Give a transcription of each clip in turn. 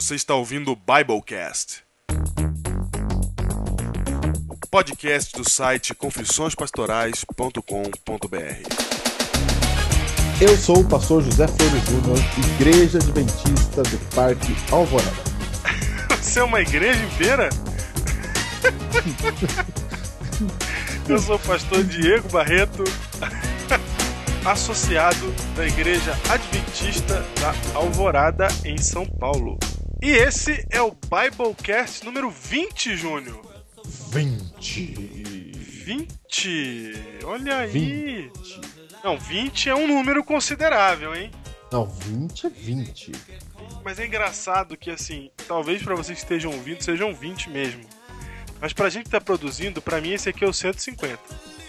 Você está ouvindo o Biblecast. O podcast do site confissõespastorais.com.br. Eu sou o pastor José Flores Júnior, Igreja Adventista do Parque Alvorada. Você é uma igreja inteira? Eu sou o pastor Diego Barreto, associado da Igreja Adventista da Alvorada, em São Paulo. E esse é o Biblecast número 20, Júnior. 20. 20? Olha aí. 20. Não, 20 é um número considerável, hein? Não, 20 é 20. Mas é engraçado que, assim, talvez para vocês que estejam ouvindo sejam 20 mesmo. Mas pra gente que tá produzindo, pra mim esse aqui é o 150.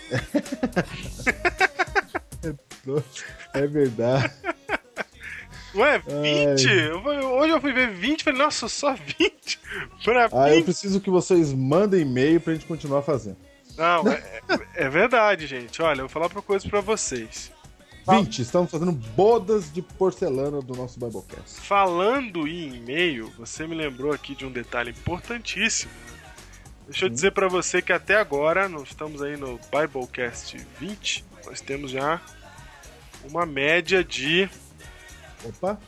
É verdade. Ué, 20? Eu fui- hoje eu fui ver 20 e falei, nossa, só 20? Pra Ah, eu 20? preciso que vocês mandem e-mail pra gente continuar fazendo. Não, é, é verdade, gente. Olha, eu vou falar uma coisa pra vocês. 20, estamos fazendo bodas de porcelana do nosso Biblecast. Falando em e-mail, você me lembrou aqui de um detalhe importantíssimo. Deixa eu dizer pra você que até agora, nós estamos aí no Biblecast 20, nós temos já uma média de. Opa!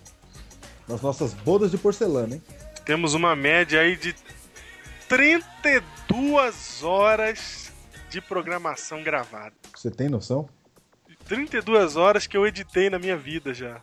Nas nossas bodas de porcelana, hein? Temos uma média aí de 32 horas de programação gravada. Você tem noção? 32 horas que eu editei na minha vida já.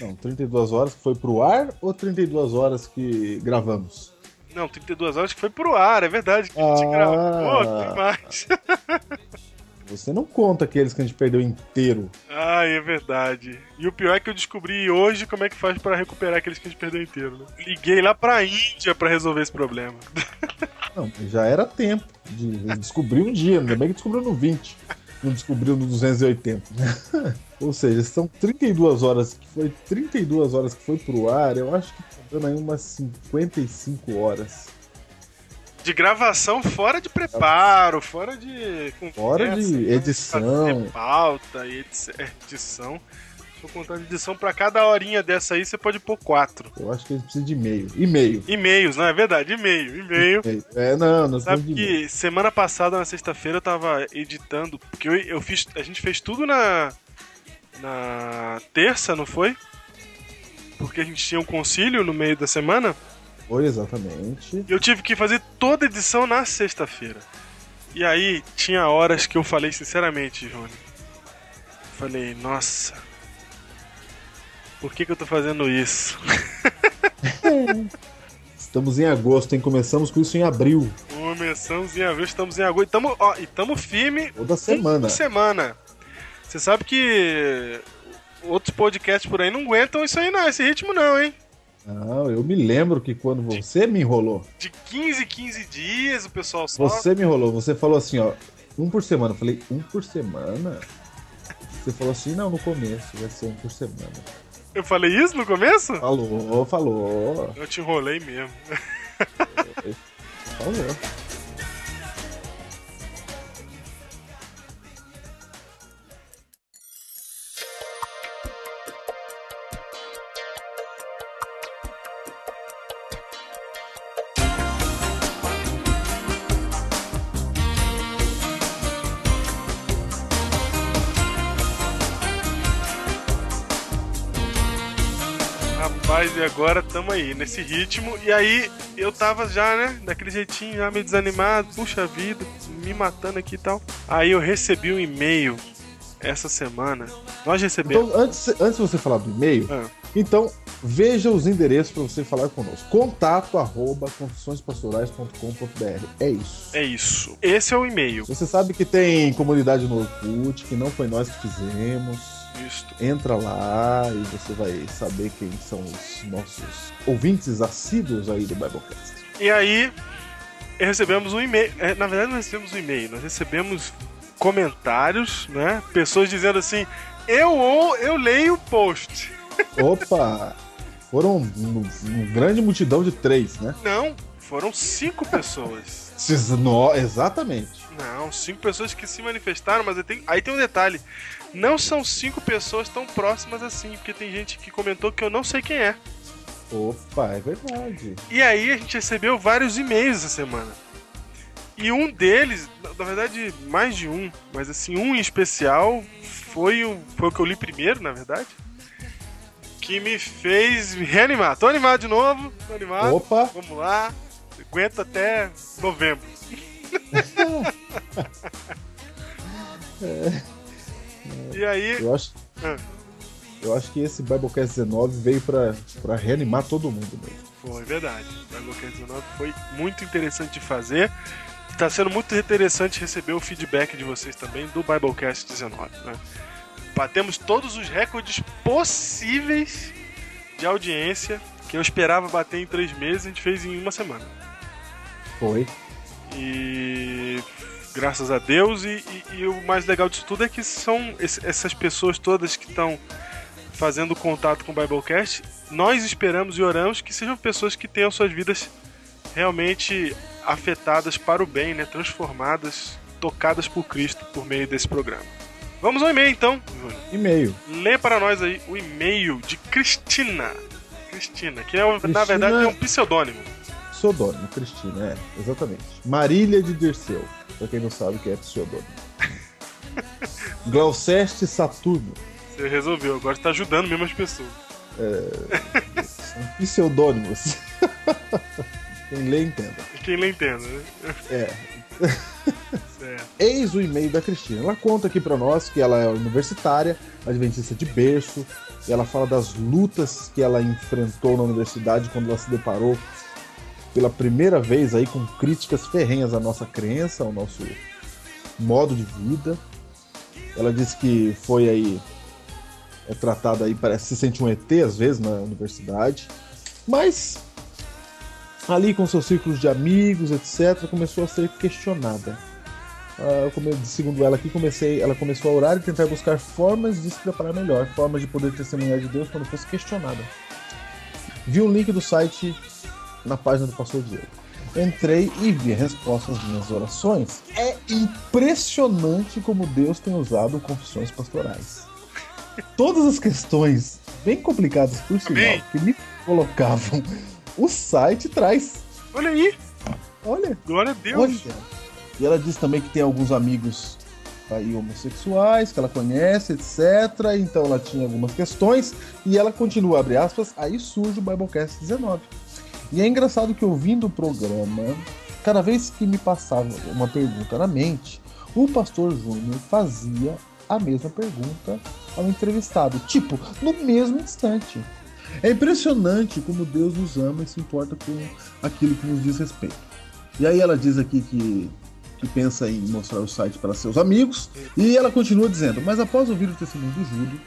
Não, 32 horas que foi pro ar ou 32 horas que gravamos? Não, 32 horas que foi pro ar, é verdade que a gente Ah. gravou, tem mais. Você não conta aqueles que a gente perdeu inteiro. Ai, é verdade. E o pior é que eu descobri hoje como é que faz pra recuperar aqueles que a gente perdeu inteiro. Né? Liguei lá pra Índia pra resolver esse problema. Não, já era tempo de descobrir um dia, ainda bem que descobriu no 20, não descobriu no 280. Ou seja, são 32 horas que foi 32 horas que foi pro ar, eu acho que tá dando aí umas 55 horas. De gravação fora de preparo, fora de. Fora conversa, de né? edição. Pauta e é, edição. Se eu contar de edição pra cada horinha dessa aí, você pode pôr quatro. Eu acho que eles precisam de e-mail. E-mail. E-mails, não é verdade? E-mail, e-mail. É, não, nós Sabe de que semana passada, na sexta-feira, eu tava editando, porque eu, eu fiz. A gente fez tudo na. Na terça, não foi? Porque a gente tinha um concílio no meio da semana. Foi exatamente. E eu tive que fazer toda a edição na sexta-feira. E aí, tinha horas que eu falei sinceramente, Johnny. Falei, nossa. Por que, que eu tô fazendo isso? Estamos em agosto, hein? Começamos com isso em abril. Começamos em abril, estamos em agosto. E tamo, ó, e tamo firme Toda semana. Uma semana. Você sabe que outros podcasts por aí não aguentam isso aí não, esse ritmo não, hein? Não, eu me lembro que quando você me enrolou, De 15 em 15 dias o pessoal só... Você me enrolou, você falou assim, ó, um por semana. Eu falei, um por semana? Você falou assim, não, no começo, vai ser um por semana. Eu falei isso no começo? Falou, falou, Eu te enrolei mesmo. falou. E agora tamo aí, nesse ritmo. E aí eu tava já, né, daquele jeitinho, já meio desanimado. Puxa vida, me matando aqui e tal. Aí eu recebi um e-mail essa semana. Nós recebemos... Então, antes, antes de você falar do e-mail, Ah. então veja os endereços para você falar conosco. Contato arroba confissõespastorais.com.br. É isso. É isso. Esse é o e-mail. Você sabe que tem comunidade no Orkut, que não foi nós que fizemos. Isto. Entra lá e você vai saber quem são os nossos ouvintes assíduos aí do Biblecast. E aí, recebemos um e-mail. é, Na verdade, não recebemos um e-mail, nós recebemos comentários, né? Pessoas dizendo assim: eu ou eu leio o post. Opa! Foram um, um grande multidão de três, né? Não, foram cinco pessoas. No- exatamente. Não, cinco pessoas que se manifestaram, mas tem, aí tem um detalhe. Não são cinco pessoas tão próximas assim, porque tem gente que comentou que eu não sei quem é. Opa, é verdade. E aí a gente recebeu vários e-mails essa semana. E um deles, na verdade, mais de um, mas assim, um em especial foi o, foi o que eu li primeiro, na verdade. Que me fez me reanimar. Tô animado de novo, tô animado. Opa! Vamos lá. Aguento até novembro. É, E aí. eu acho. Ah. Eu acho que esse Biblecast 19 veio pra, pra reanimar todo mundo mesmo. Foi verdade. O Biblecast 19 foi muito interessante de fazer. Está sendo muito interessante receber o feedback de vocês também do Biblecast 19. Né? Batemos todos os recordes possíveis de audiência que eu esperava bater em três meses, a gente fez em uma semana. Foi. E graças a Deus, e, e- e o mais legal disso tudo é que são esse- essas pessoas todas que estão fazendo contato com o Biblecast, nós esperamos e oramos que sejam pessoas que tenham suas vidas realmente afetadas para o bem, né? transformadas, tocadas por Cristo por meio desse programa. Vamos ao e-mail então, Júnior. E-mail. Lê para nós aí o e-mail de Cristina. Cristina, que é, um- na Cristina- verdade é um pseudônimo. Pseudônimo, Cristina, é, exatamente. Marília de Dirceu, pra quem não sabe o que é pseudônimo. Glauceste Saturno, Você resolveu, agora você tá ajudando mesmo as pessoas. são pseudônimos. quem lê, entenda. Quem lê entenda, né? É. Certo. Eis o e-mail da Cristina. Ela conta aqui pra nós que ela é universitária, adventista de berço, e ela fala das lutas que ela enfrentou na universidade quando ela se deparou pela primeira vez aí com críticas ferrenhas à nossa crença, ao nosso modo de vida. Ela disse que foi aí é tratada aí, parece se sente um ET às vezes na universidade, mas ali com seus círculos de amigos, etc, começou a ser questionada. Come- segundo ela aqui, comecei, ela começou a orar e tentar buscar formas de se preparar melhor, formas de poder testemunhar de Deus quando fosse questionada. Vi um link do site na página do pastor Diego. Entrei e vi a resposta às minhas orações. É impressionante como Deus tem usado confissões pastorais. Todas as questões bem complicadas por sinal que me colocavam, o site traz. Olha aí, Olha, glória a Deus. Olha. E ela diz também que tem alguns amigos aí homossexuais que ela conhece, etc. Então ela tinha algumas questões e ela continua, abre aspas, aí surge o Biblecast 19. E é engraçado que ouvindo o programa, cada vez que me passava uma pergunta na mente, o pastor Júnior fazia a mesma pergunta ao entrevistado, tipo, no mesmo instante. É impressionante como Deus nos ama e se importa com aquilo que nos diz respeito. E aí ela diz aqui que, que pensa em mostrar o site para seus amigos. E ela continua dizendo, mas após ouvir o testemunho do Júlio,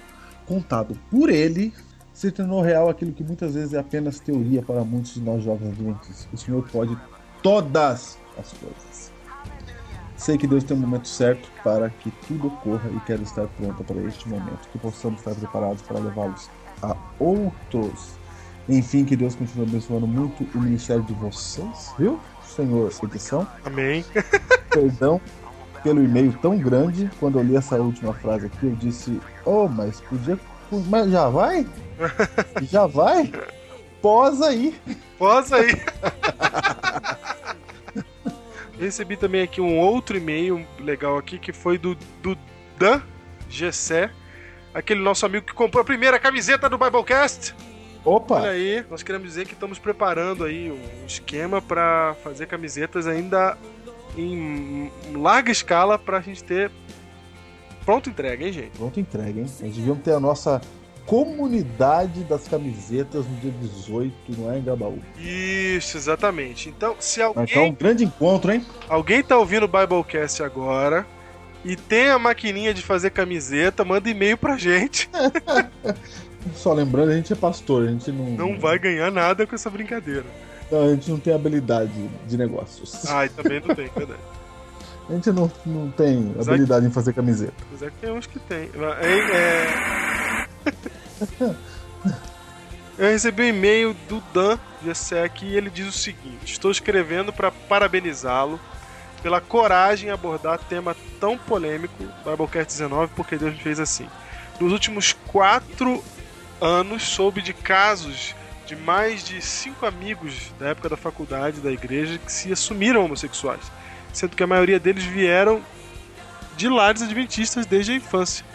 contado por ele, se tornou real aquilo que muitas vezes é apenas teoria para muitos de nós jovens adventistas. O Senhor pode todas as coisas. Sei que Deus tem um momento certo para que tudo ocorra e quero estar pronta para este momento, que possamos estar preparados para levá-los a outros. Enfim, que Deus continue abençoando muito o ministério de vocês, viu? Senhor, edição. Amém. Perdão pelo e-mail tão grande. Quando eu li essa última frase aqui, eu disse: Oh, mas podia. Mas já vai? Já vai? Posa aí. Posa aí. Recebi também aqui um outro e-mail legal aqui que foi do, do Dan Gessé, aquele nosso amigo que comprou a primeira camiseta do Biblecast. Olha Opa! aí, nós queremos dizer que estamos preparando aí um esquema para fazer camisetas ainda em larga escala pra gente ter pronto entrega, hein, gente? Pronto, entrega, hein? Nós devíamos ter a nossa comunidade das camisetas no dia 18, não é, em Gabaú? Isso, exatamente. Então, se Vai estar um alguém, grande encontro, hein? alguém tá ouvindo o Biblecast agora e tem a maquininha de fazer camiseta, manda e-mail pra gente. Só lembrando, a gente é pastor, a gente não. Não vai ganhar nada com essa brincadeira. A gente não tem habilidade de negócios. Ai, também não tem, verdade. A gente não, não tem Mas habilidade em fazer camiseta. Apesar que tem uns que tem. É, é... Eu recebi um e-mail do Dan Gessek e ele diz o seguinte: Estou escrevendo para parabenizá-lo pela coragem em abordar tema tão polêmico, Biblecast 19, porque Deus me fez assim. Nos últimos quatro anos soube de casos de mais de cinco amigos da época da faculdade da igreja que se assumiram homossexuais, sendo que a maioria deles vieram de lares adventistas desde a infância.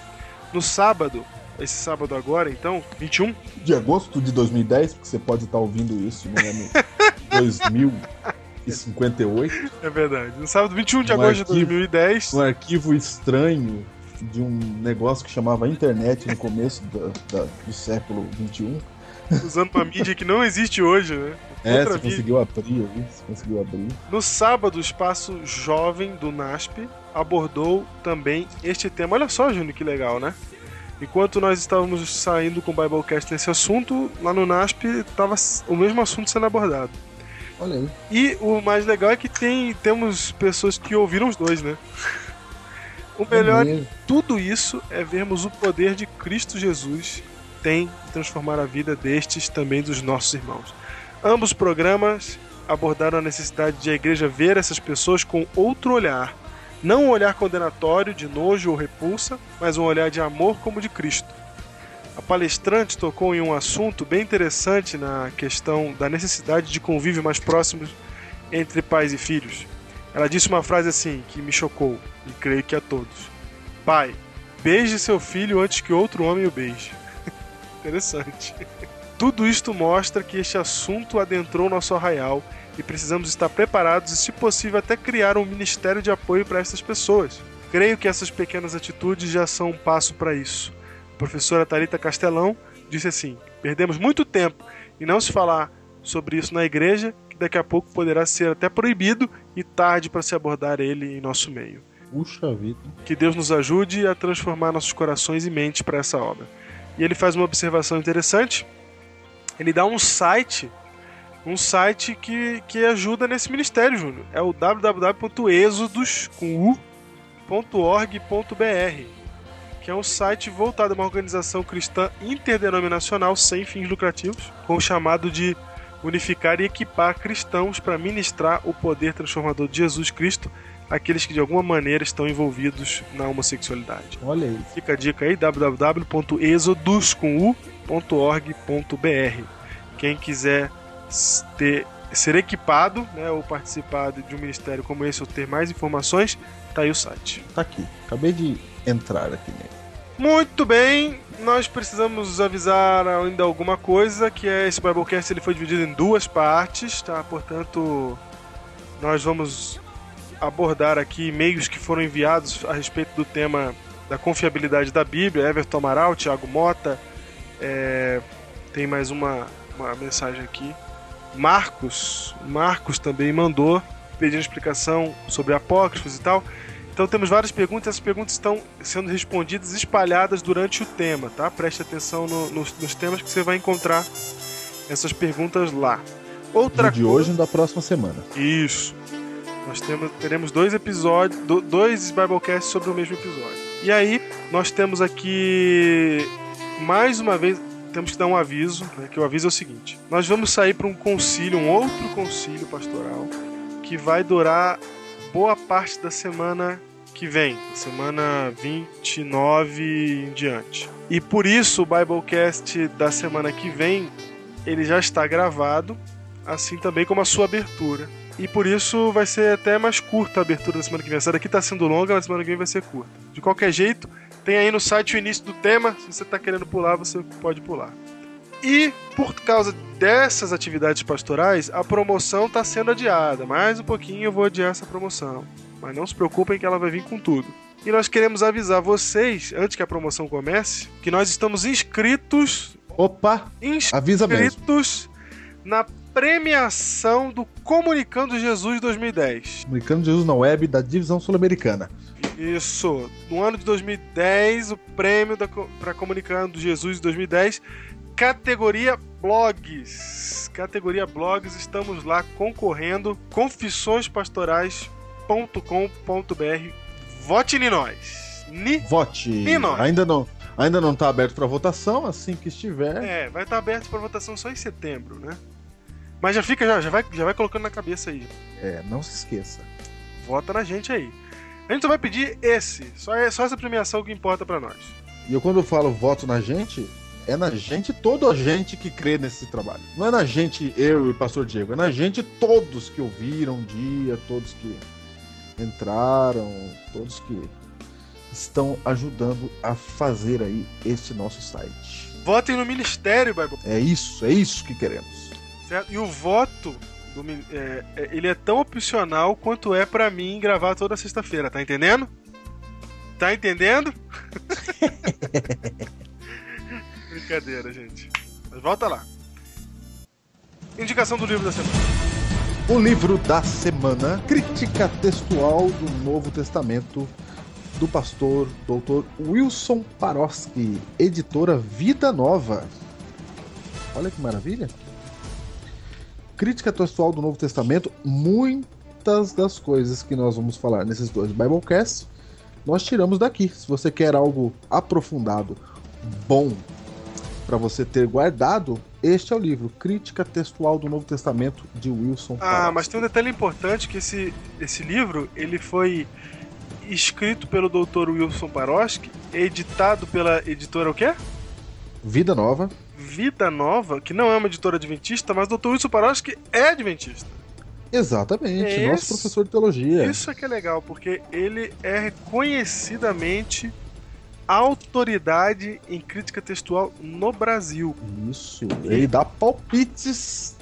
No sábado, esse sábado agora, então, 21 De agosto de 2010, porque você pode estar ouvindo isso no ano 2058, É verdade. No sábado 21 de Um agosto de arquivo. 2010. um arquivo estranho de um negócio que chamava internet no começo da- da- do século 21. Usando uma mídia que não existe hoje, né? É, Outra você mídia. conseguiu abrir conseguiu abrir. No sábado, o espaço jovem do NASP abordou também este tema. Olha só, Júnior, que legal, né? Enquanto nós estávamos saindo com o Biblecast nesse assunto, lá no NASP estava o mesmo assunto sendo abordado. Olha aí. E o mais legal é que tem, temos pessoas que ouviram os dois, né? O melhor É mesmo. tudo isso é vermos o poder de Cristo Jesus tem transformar a vida destes também dos nossos irmãos. Ambos programas abordaram a necessidade de a igreja ver essas pessoas com outro olhar, não um olhar condenatório de nojo ou repulsa, mas um olhar de amor como de Cristo. A palestrante tocou em um assunto bem interessante na questão da necessidade de convívio mais próximo entre pais e filhos. Ela disse uma frase assim que me chocou e creio que a todos. Pai, beije seu filho antes que outro homem o beije. Interessante. Tudo isto mostra que este assunto adentrou nosso arraial e precisamos estar preparados e, se possível, até criar um ministério de apoio para essas pessoas. Creio que essas pequenas atitudes já são um passo para isso. A professora Tarita Castelão disse assim: perdemos muito tempo em não se falar sobre isso na igreja, que daqui a pouco poderá ser até proibido e tarde para se abordar ele em nosso meio. Puxa vida. Que Deus nos ajude a transformar nossos corações e mentes para essa obra. E ele faz uma observação interessante. Ele dá um site, um site que, que ajuda nesse ministério, Júnior. É o www.exodos.org.br, que é um site voltado a uma organização cristã interdenominacional sem fins lucrativos, com o chamado de unificar e equipar cristãos para ministrar o poder transformador de Jesus Cristo àqueles que de alguma maneira estão envolvidos na homossexualidade. Olha aí. Fica a dica aí, www.exodus.org.br. Quem quiser ter, ser equipado né, ou participar de um ministério como esse ou ter mais informações, tá aí o site. Tá aqui. Acabei de entrar aqui nele. Muito bem, nós precisamos avisar ainda alguma coisa, que é esse Biblecast ele foi dividido em duas partes, tá? Portanto, nós vamos abordar aqui e-mails que foram enviados a respeito do tema da confiabilidade da Bíblia, Everton Amaral, Thiago Mota, é, tem mais uma, uma mensagem aqui. Marcos, Marcos também mandou pedindo explicação sobre apócrifos e tal. Então temos várias perguntas, essas perguntas estão sendo respondidas espalhadas durante o tema, tá? Preste atenção no- nos, nos temas que você vai encontrar essas perguntas lá. Outra No de coisa- hoje e da próxima semana. isso. Nós temos, teremos dois episódios, do- dois Biblecasts sobre o mesmo episódio. E aí, nós temos aqui mais uma vez temos que dar um aviso, né, que o aviso é o seguinte: nós vamos sair para um concílio, um outro concílio pastoral que vai durar boa parte da semana que vem, semana 29 em diante. E por isso o Biblecast da semana que vem ele já está gravado, assim também como a sua abertura. E por isso vai ser até mais curta a abertura da semana que vem. Essa daqui está sendo longa, mas semana que vem vai ser curta. De qualquer jeito, tem aí no site o início do tema. Se você está querendo pular, você pode pular. E por causa dessas atividades pastorais, a promoção está sendo adiada. Mais um pouquinho eu vou adiar essa promoção. Mas não se preocupem que ela vai vir com tudo. E nós queremos avisar vocês, antes que a promoção comece, que nós estamos inscritos Opa! Avisa mesmo. inscritos na premiação do Comunicando Jesus 2010. Comunicando Jesus na web da divisão sul-americana. Isso. No ano de 2010, o prêmio para Comunicando Jesus 2010, categoria blogs. Categoria blogs, estamos lá concorrendo. confissõespastorais.com.br. Vote em nós. Ni Vote. E nós? Ainda não, ainda não tá aberto para votação, assim que estiver. É, vai estar aberto para votação só em setembro, né? Mas já fica, já, já, vai, já vai colocando na cabeça aí. É, não se esqueça. Vota na gente aí. A gente só vai pedir esse, só, é, só essa premiação que importa pra nós. E eu quando eu falo voto na gente, É na gente, toda a gente que crê nesse trabalho. Não é na gente, eu e o pastor Diego, é na gente todos que ouviram um dia, todos que entraram, todos que estão ajudando a fazer aí esse nosso site. Votem no ministério, Bible. É isso, é isso que queremos. Certo? E o voto do, é, é, ele é tão opcional quanto é para mim gravar toda sexta-feira, tá entendendo? Tá entendendo? Brincadeira, gente. Mas volta lá. Indicação do livro da semana. O livro da semana, Crítica Textual do Novo Testamento, do pastor Dr. Wilson Paroski, editora Vida Nova. Olha que maravilha! Crítica textual do Novo Testamento, muitas das coisas que nós vamos falar nesses dois Biblecasts, nós tiramos daqui. Se você quer algo aprofundado, bom, para você ter guardado, este é o livro Crítica Textual do Novo Testamento de Wilson. Ah, mas tem um detalhe importante que esse, esse livro ele foi escrito pelo Dr. Wilson Paroski, editado pela editora o quê? Vida Nova. Vida Nova, que não é uma editora adventista, mas Dr. Wilson Paroski é adventista. Exatamente, Esse, nosso professor de teologia. Isso é que é legal, porque ele é reconhecidamente autoridade em crítica textual no Brasil. Isso, ele dá palpites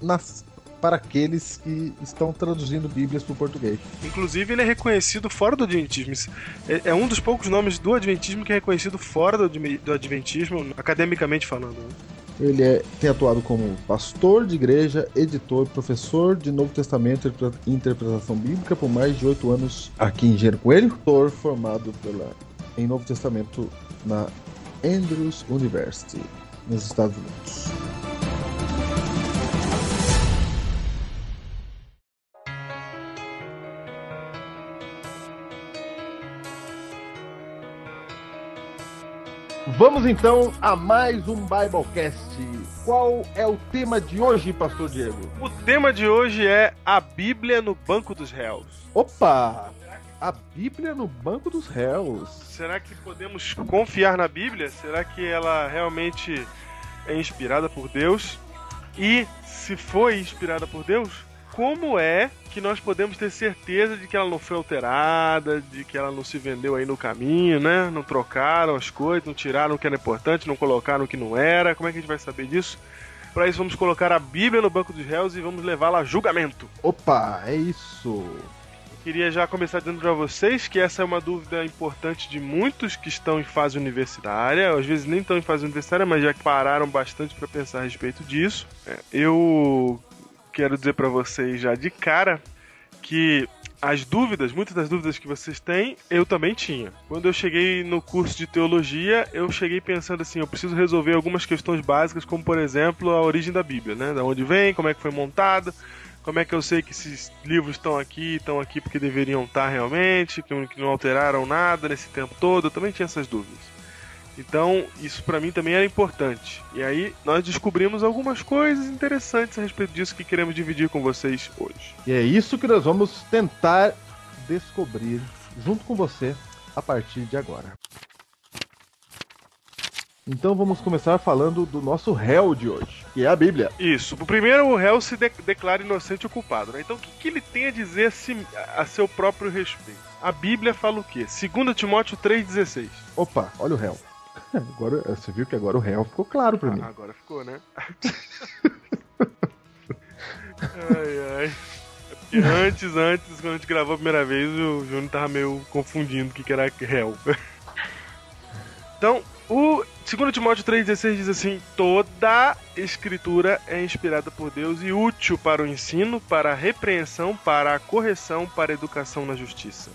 nas para aqueles que estão traduzindo Bíblias para o português. Inclusive, ele é reconhecido fora do Adventismo. É, é, um dos poucos nomes do Adventismo que é reconhecido fora do, Adventismo, academicamente falando. Né? Ele é, tem atuado como pastor de igreja, editor, professor de Novo Testamento e interpretação bíblica por mais de oito anos aqui em Engenheiro Coelho. Autor formado pela, em Novo Testamento na Andrews University, nos Estados Unidos. Vamos então a mais um Biblecast. Qual é o tema de hoje, Pastor Diego? O tema de hoje é a Bíblia no Banco dos Réus. Opa! A Bíblia no Banco dos Réus. Será que podemos confiar na Bíblia? Será que ela realmente é inspirada por Deus? E se foi inspirada por Deus, como é que nós podemos ter certeza de que ela não foi alterada, de que ela não se vendeu aí no caminho, né? Não trocaram as coisas, não tiraram o que era importante, não colocaram o que não era. Como é que a gente vai saber disso? Para isso, vamos colocar a Bíblia no banco dos réus e vamos levá-la a julgamento. Opa, é isso. queria já começar dizendo para vocês que essa é uma dúvida importante de muitos que estão em fase universitária, às vezes nem estão em fase universitária, mas já pararam bastante para pensar a respeito disso. É, eu quero dizer para vocês já de cara que as dúvidas, muitas das dúvidas que vocês têm, eu também tinha. Quando eu cheguei no curso de teologia, eu cheguei pensando assim, eu preciso resolver algumas questões básicas, como por exemplo, a origem da Bíblia, né? Da onde vem, como é que foi montada, como é que eu sei que esses livros estão aqui, estão aqui porque deveriam estar realmente, que não alteraram nada nesse tempo todo. Eu também tinha essas dúvidas. Então, isso para mim também era importante. E aí, nós descobrimos algumas coisas interessantes a respeito disso que queremos dividir com vocês hoje. E é isso que nós vamos tentar descobrir junto com você a partir de agora. Então vamos começar falando do nosso réu de hoje, que é a Bíblia. Isso. O primeiro, o réu se de declara inocente ou culpado. Né? Então o que, que, ele tem a dizer a, si, a, seu próprio respeito? A Bíblia fala o quê? 2 Timóteo 3,16. Opa, olha o réu. Agora, você viu que agora o réu ficou claro pra ah, mim. Agora ficou, né? ai, ai. É antes, antes, quando a gente gravou a primeira vez, o Júnior tava meio confundindo o que, que era réu. então, o 2 Timóteo 3,16 diz assim: Toda escritura é inspirada por Deus e útil para o ensino, para a repreensão, para a correção, para a educação na justiça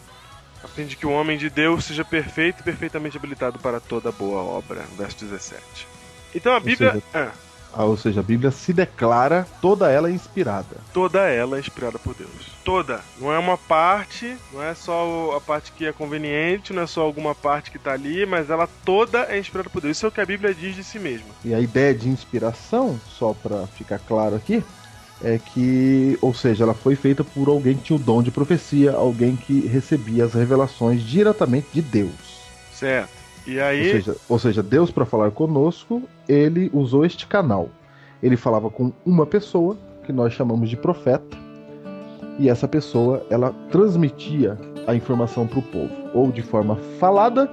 a fim de que o homem de Deus seja perfeito e perfeitamente habilitado para toda boa obra. Verso 17. Então a Bíblia. Ou seja, ah. ou seja, a Bíblia se declara toda ela inspirada. Toda ela é inspirada por Deus. Toda. Não é uma parte, não é só a parte que é conveniente, não é só alguma parte que está ali, mas ela toda é inspirada por Deus. Isso é o que a Bíblia diz de si mesma. E a ideia de inspiração, só para ficar claro aqui, é que, ou seja, ela foi feita por alguém que tinha o dom de profecia, alguém que recebia as revelações diretamente de Deus. Certo. E aí. Ou seja, ou seja Deus, para falar conosco, ele usou este canal. Ele falava com uma pessoa, que nós chamamos de profeta, e essa pessoa ela transmitia a informação para o povo, ou de forma falada,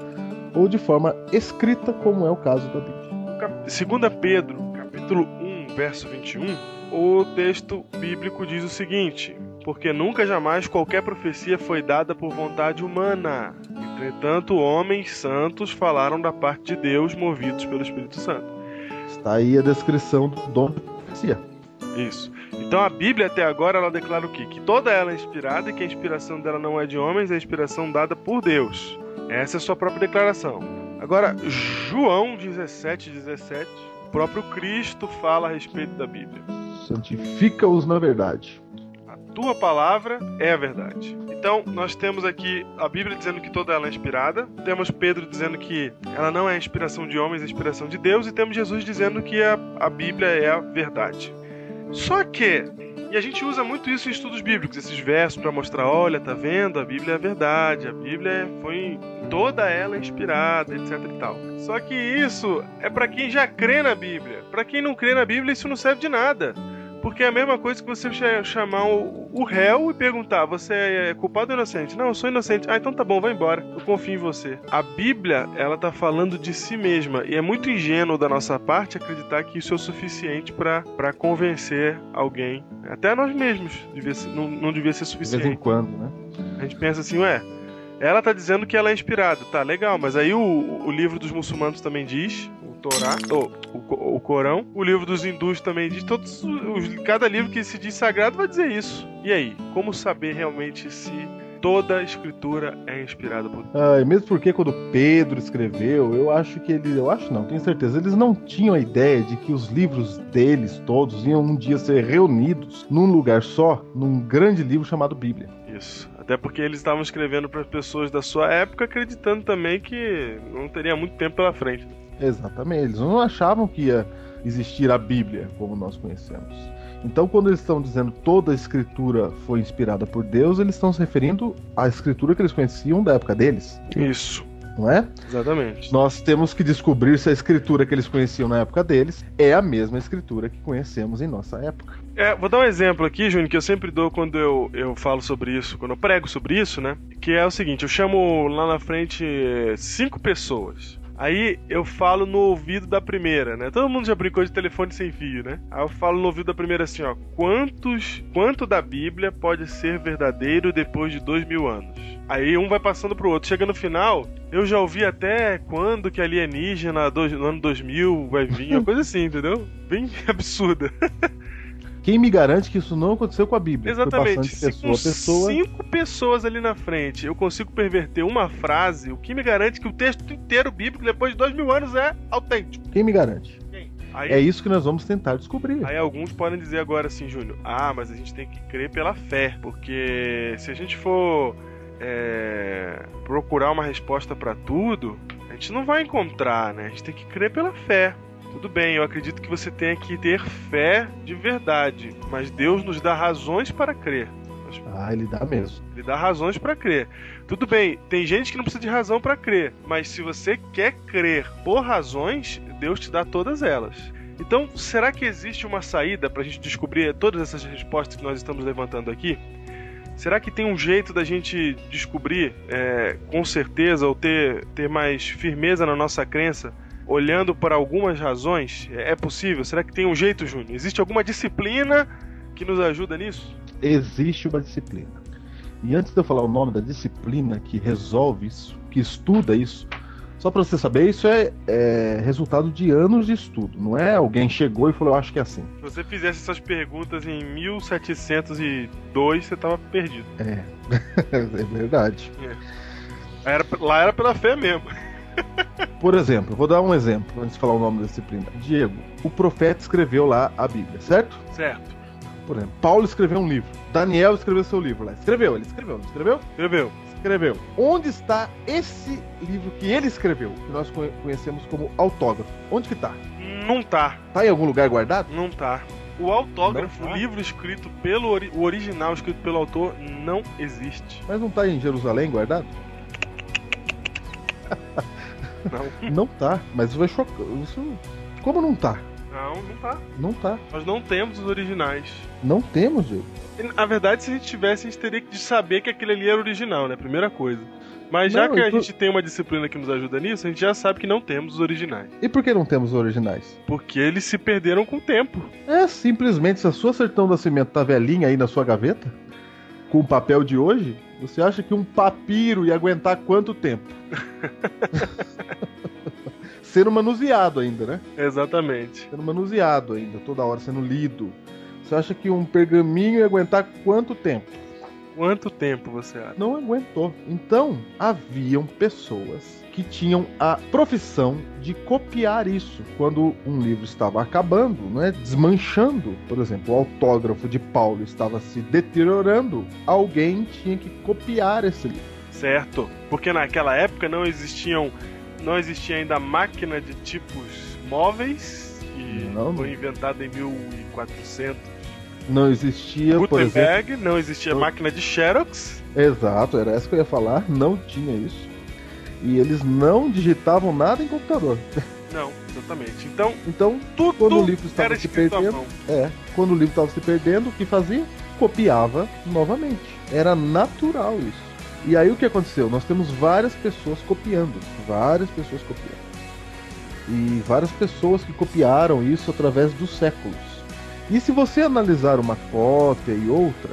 ou de forma escrita, como é o caso da Bíblia. Segunda Pedro, capítulo 1, verso 21, o texto bíblico diz o seguinte: porque nunca jamais qualquer profecia foi dada por vontade humana. Entretanto, homens santos falaram da parte de Deus, movidos pelo Espírito Santo. Está aí a descrição do dom da profecia. Isso. Então a Bíblia até agora ela declara o quê? Que toda ela é inspirada e que a inspiração dela não é de homens, é a inspiração dada por Deus. Essa é a sua própria declaração. Agora, João 17, 17, o próprio Cristo fala a respeito da Bíblia. Santifica-os na verdade tua palavra é a verdade. Então, nós temos aqui a Bíblia dizendo que toda ela é inspirada, temos Pedro dizendo que ela não é a inspiração de homens, é a inspiração de Deus, e temos Jesus dizendo que a, a Bíblia é a verdade. Só que, e a gente usa muito isso em estudos bíblicos, esses versos para mostrar, olha, tá vendo? A Bíblia é a verdade, a Bíblia foi toda ela é inspirada, etc e tal. Só que isso é para quem já crê na Bíblia. Para quem não crê na Bíblia, isso não serve de nada. Porque é a mesma coisa que você chamar o, réu e perguntar: você é culpado ou inocente? Não, eu sou inocente. Ah, então tá bom, vai embora. Eu confio em você. A Bíblia, ela tá falando de si mesma. E é muito ingênuo da nossa parte acreditar que isso é o suficiente para convencer alguém. Até nós mesmos. Devia ser, não, não devia ser suficiente. De vez em quando, né? A gente pensa assim, ué. Ela tá dizendo que ela é inspirada, tá legal, mas aí o, o livro dos muçulmanos também diz, Torá, oh, o, o Corão. O livro dos hindus também diz. Todos os, cada livro que se diz sagrado vai dizer isso. E aí, como saber realmente se toda a escritura é inspirada por Deus? Ah, mesmo porque quando Pedro escreveu, eu acho que ele, eu acho não, tenho certeza, eles não tinham a ideia de que os livros deles todos iam um dia ser reunidos num lugar só, num grande livro chamado Bíblia. Isso. Até porque eles estavam escrevendo para pessoas da sua época, acreditando também que não teria muito tempo pela frente. Exatamente. Eles não achavam que ia existir a Bíblia como nós conhecemos. Então, quando eles estão dizendo toda a escritura foi inspirada por Deus, eles estão se referindo à escritura que eles conheciam da época deles. Isso. Não é? Exatamente. Nós temos que descobrir se a escritura que eles conheciam na época deles é a mesma escritura que conhecemos em nossa época. É, vou dar um exemplo aqui, Júnior, que eu sempre dou quando eu, eu falo sobre isso, quando eu prego sobre isso, né? Que é o seguinte: eu chamo lá na frente cinco pessoas. Aí eu falo no ouvido da primeira, né? Todo mundo já brincou de telefone sem fio, né? Aí eu falo no ouvido da primeira assim, ó. Quantos, quanto da Bíblia pode ser verdadeiro depois de dois mil anos? Aí um vai passando pro outro. Chega no final, eu já ouvi até quando que alienígena no ano 2000 vai vir, uma coisa assim, entendeu? Bem absurda. Quem me garante que isso não aconteceu com a Bíblia? Exatamente. Se pessoa, com pessoa... cinco pessoas ali na frente eu consigo perverter uma frase, o que me garante que o texto inteiro bíblico, depois de dois mil anos, é autêntico? Quem me garante? Aí, é isso que nós vamos tentar descobrir. Aí alguns podem dizer agora assim, Júnior, ah, mas a gente tem que crer pela fé, porque se a gente for é, procurar uma resposta para tudo, a gente não vai encontrar, né? A gente tem que crer pela fé. Tudo bem, eu acredito que você tenha que ter fé de verdade, mas Deus nos dá razões para crer. Ah, ele dá mesmo. Ele dá razões para crer. Tudo bem, tem gente que não precisa de razão para crer, mas se você quer crer por razões, Deus te dá todas elas. Então, será que existe uma saída para a gente descobrir todas essas respostas que nós estamos levantando aqui? Será que tem um jeito da gente descobrir é, com certeza ou ter, ter mais firmeza na nossa crença olhando para algumas razões? É possível? Será que tem um jeito, Júnior? Existe alguma disciplina que nos ajuda nisso? Existe uma disciplina. E antes de eu falar o nome da disciplina que resolve isso, que estuda isso, só para você saber, isso é, é, resultado de anos de estudo. Não é alguém chegou e falou, eu acho que é assim. Se você fizesse essas perguntas em 1702, você tava perdido. É, é verdade. É. Era, lá era pela fé mesmo. Por exemplo, vou dar um exemplo antes de falar o nome da disciplina. Diego, o profeta escreveu lá a Bíblia, certo? Certo. Por exemplo, Paulo escreveu um livro. Daniel escreveu seu livro lá. Escreveu, ele escreveu, não escreveu? Escreveu. Escreveu. Onde está esse livro que ele escreveu, que nós conhecemos como autógrafo? Onde que tá? Não tá. Tá em algum lugar guardado? Não tá. O autógrafo, o livro escrito pelo ori o original escrito pelo autor não existe. Mas não tá em Jerusalém guardado? Não. Não tá, mas isso vai chocar. Isso... Como não tá? Não, não tá. Não tá. Nós não temos os originais. Não temos, Diego. Na verdade, se a gente tivesse, a gente teria que saber que aquele ali era original, né? Primeira coisa. Mas já Não, que a tô- gente tem uma disciplina que nos ajuda nisso, a gente já sabe que não temos os originais. E por que não temos os originais? Porque eles se perderam com o tempo. É simplesmente se a sua Sertão do Nascimento tá velhinha aí na sua gaveta, com o papel de hoje, você acha que um papiro ia aguentar quanto tempo? sendo manuseado ainda, né? Exatamente. Sendo manuseado ainda, toda hora sendo lido. Você acha que um pergaminho ia aguentar quanto tempo? Quanto tempo você acha? Não aguentou. Então, haviam pessoas que tinham a profissão de copiar isso. Quando um livro estava acabando, né, desmanchando, por exemplo, o autógrafo de Paulo estava se deteriorando, alguém tinha que copiar esse livro. Certo. Porque naquela época não existiam. Não existia ainda máquina de tipos móveis, que Não. foi inventada em 1400. Não existia, por exemplo. Gutenberg, não existia Não. máquina de Xerox. Exato, era essa que eu ia falar, não tinha isso. E eles não digitavam nada em computador. Não, exatamente. Então, Então, tudo Quando o livro estava se perdendo. É, quando o livro estava se perdendo, o que fazia? Copiava novamente. Era natural isso. E aí o que aconteceu? Nós temos várias pessoas copiando. Várias pessoas copiando. E várias pessoas que copiaram isso através dos séculos. E se você analisar uma cópia e outra,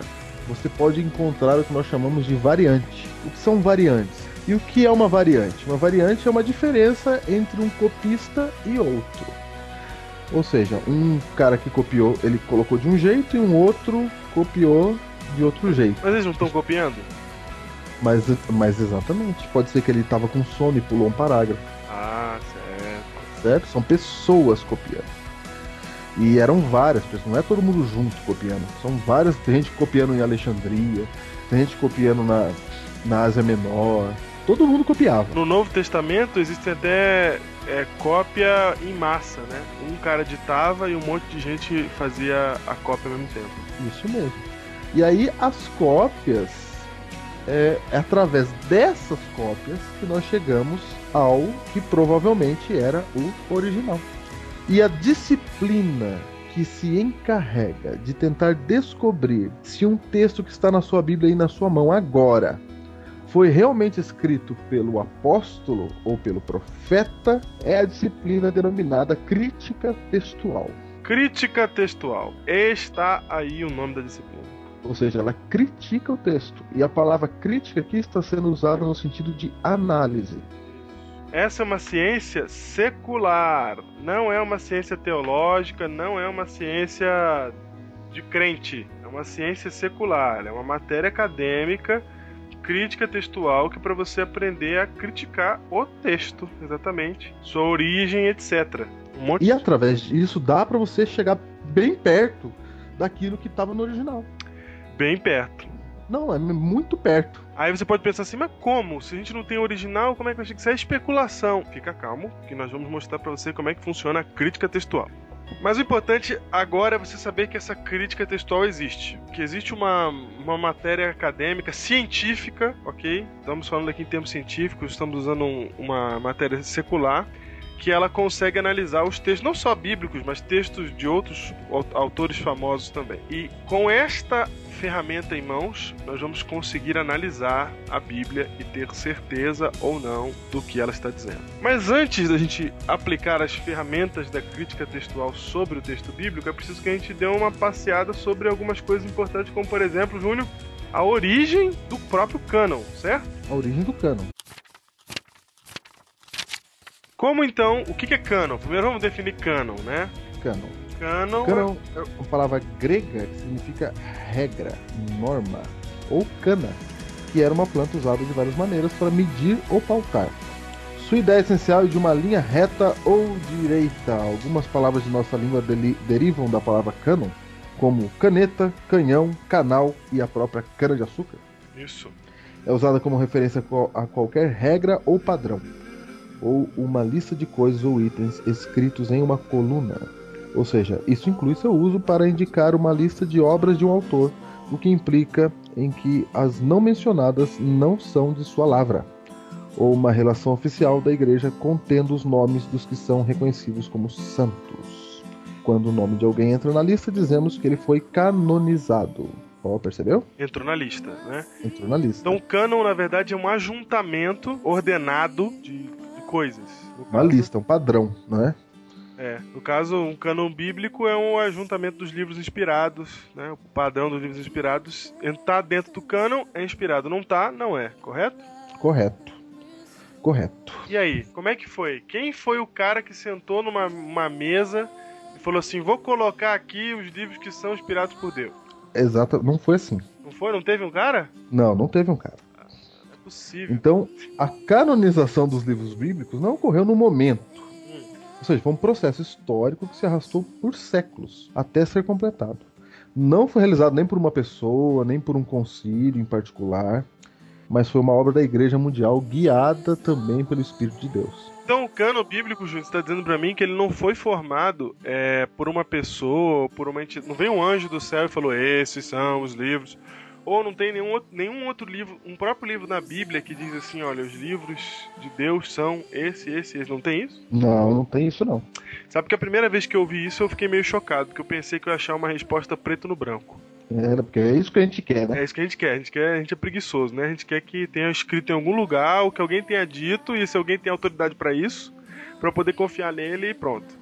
você pode encontrar o que nós chamamos de variante. O que são variantes? E o que é uma variante? Uma variante é uma diferença entre um copista e outro. Ou seja, um cara que copiou, ele colocou de um jeito e um outro copiou de outro jeito. Mas eles não estão copiando? Mas, mas exatamente, pode ser que ele estava com sono e pulou um parágrafo, Ah, certo. certo? São pessoas copiando. E eram várias pessoas, não é todo mundo junto copiando. São várias, tem gente copiando em Alexandria, tem gente copiando na, na Ásia Menor. Todo mundo copiava. No Novo Testamento existe até é, cópia em massa, né? Um cara ditava e um monte de gente fazia a cópia ao mesmo tempo. Isso mesmo. E aí as cópias, é, é através dessas cópias que nós chegamos ao que provavelmente era o original. E a disciplina que se encarrega de tentar descobrir se um texto que está na sua Bíblia e na sua mão agora foi realmente escrito pelo apóstolo ou pelo profeta é a disciplina denominada crítica textual. Crítica textual. Está aí o nome da disciplina. Ou seja, ela critica o texto. E a palavra crítica aqui está sendo usada no sentido de análise. Essa é uma ciência secular, não é uma ciência teológica, não é uma ciência de crente, é uma ciência secular, é uma matéria acadêmica, crítica textual, que é para você aprender a criticar o texto, exatamente, sua origem, etc. Um monte E através disso dá para você chegar bem perto daquilo que estava no original. bem perto. Não, é muito perto. Aí você pode pensar assim, mas como? Se a gente não tem original, como é que vai chegar? Isso é especulação. Fica calmo, que nós vamos mostrar pra você como é que funciona a crítica textual. Mas o importante agora é você saber que essa crítica textual existe. Que existe uma, uma matéria acadêmica, científica, ok? Estamos falando aqui em termos científicos, estamos usando um- uma matéria secular, que ela consegue analisar os textos, não só bíblicos, mas textos de outros au- autores famosos também. E com esta ferramenta em mãos, nós vamos conseguir analisar a Bíblia e ter certeza ou não do que ela está dizendo. Mas antes da gente aplicar as ferramentas da crítica textual sobre o texto bíblico, é preciso que a gente dê uma passeada sobre algumas coisas importantes, como por exemplo, Júnior, a origem do próprio cânon, certo? A origem do cânon. Como então, o que é cânon? Primeiro vamos definir cânon, né? Cânon. Cânon, Cânon é uma palavra grega que significa regra, norma ou cana, que era uma planta usada de várias maneiras para medir ou pautar. Sua ideia essencial é de uma linha reta ou direita. Algumas palavras de nossa língua derivam da palavra cânon, como caneta, canhão, canal e a própria cana-de-açúcar. isso. É usada como referência a qualquer regra ou padrão, ou uma lista de coisas ou itens escritos em uma coluna. Ou seja, isso inclui seu uso para indicar uma lista de obras de um autor, o que implica em que as não mencionadas não são de sua lavra. ou uma relação oficial da igreja contendo os nomes dos que são reconhecidos como santos. Quando o nome de alguém entra na lista, dizemos que ele foi canonizado. Ó, percebeu? Entrou na lista, né? Entrou na lista. Então o cânon, na verdade, é um ajuntamento ordenado de, de coisas. Uma lista, um padrão, não é? É, no caso, um cânon bíblico é um ajuntamento dos livros inspirados, né? O padrão dos livros inspirados. Tá dentro do cânon, é inspirado. Não tá, não é, correto? Correto. Correto. E aí, como é que foi? Quem foi o cara que sentou numa uma mesa e falou assim: vou colocar aqui os livros que são inspirados por Deus? Exato, não foi assim. Não foi? Não teve um cara? Não, não teve um cara. Possível. Então, a canonização dos livros bíblicos não ocorreu no momento. Ou seja, foi um processo histórico que se arrastou por séculos até ser completado. Não foi realizado nem por uma pessoa, nem por um concílio em particular, mas foi uma obra da Igreja Mundial guiada também pelo Espírito de Deus. Então o cânon bíblico, Júnior, você tá dizendo pra mim que ele não foi formado é, por uma pessoa, por uma entidade. Não veio um anjo do céu e falou, esses são os livros. Ou não tem nenhum, outro- nenhum outro livro, um próprio livro na Bíblia que diz assim, olha, os livros de Deus são esse, esse, esse. Não tem isso? Não, não tem isso não. Sabe que a primeira vez que eu ouvi isso eu fiquei meio chocado, porque eu pensei que eu ia achar uma resposta preto no branco. É, porque é isso que a gente quer, né? É isso que a gente quer, a gente quer, a gente é preguiçoso, né? A gente quer que tenha escrito em algum lugar o que alguém tenha dito e se alguém tem autoridade pra isso, pra eu poder confiar nele e pronto.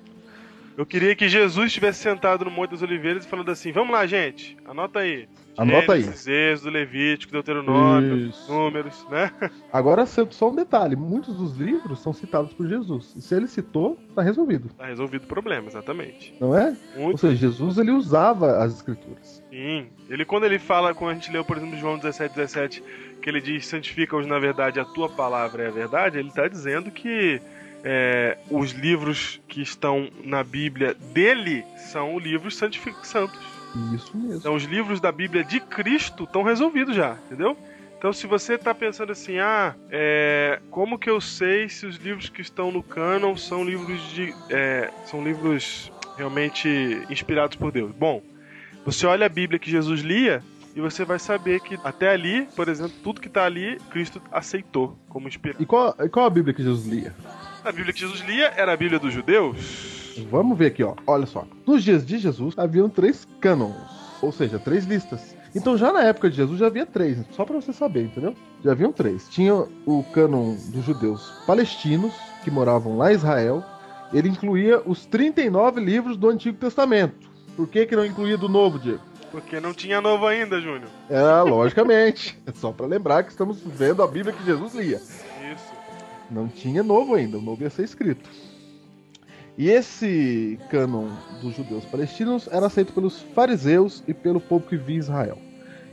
Eu queria que Jesus estivesse sentado no Monte das Oliveiras e falando assim: "Vamos lá, gente. Anota aí. Anota aí. Gênesis, Êxodo, Levítico, Deuteronômio, Isso. Números, né? Agora, só um detalhe: muitos dos livros são citados por Jesus. E se ele citou, tá resolvido, Tá resolvido o problema, exatamente. não é? Ou Muito seja, Jesus ele usava as escrituras. Sim. Ele, quando ele fala, quando a gente leu, por exemplo, João 17, 17, que ele diz: santifica-os na verdade, a tua palavra é a verdade, ele está dizendo que é, os livros que estão na Bíblia dele são livros santos. Isso mesmo. Então, os livros da Bíblia de Cristo estão resolvidos já, entendeu? Então, se você está pensando assim, ah, é, como que eu sei se os livros que estão no cânon são livros de, é, são livros realmente inspirados por Deus? Bom, você olha a Bíblia que Jesus lia e você vai saber que até ali, por exemplo, tudo que está ali, Cristo aceitou como inspirado. E qual, e qual a Bíblia que Jesus lia? A Bíblia que Jesus lia era a Bíblia dos judeus. Vamos ver aqui, ó. Olha só. Nos dias de Jesus haviam três cânons, ou seja, três listas. Então já na época de Jesus já havia três, só para você saber, entendeu? Já haviam três. Tinha o cânon dos judeus palestinos que moravam lá em Israel. Ele incluía os 39 livros do Antigo Testamento. Por que que não incluía do Novo, Diego? Porque não tinha novo ainda, Júnior. É, logicamente. É só para lembrar que estamos vendo a Bíblia que Jesus lia. Isso. Não tinha novo ainda, o novo ia ser escrito. E esse cânon dos judeus palestinos era aceito pelos fariseus e pelo povo que via Israel.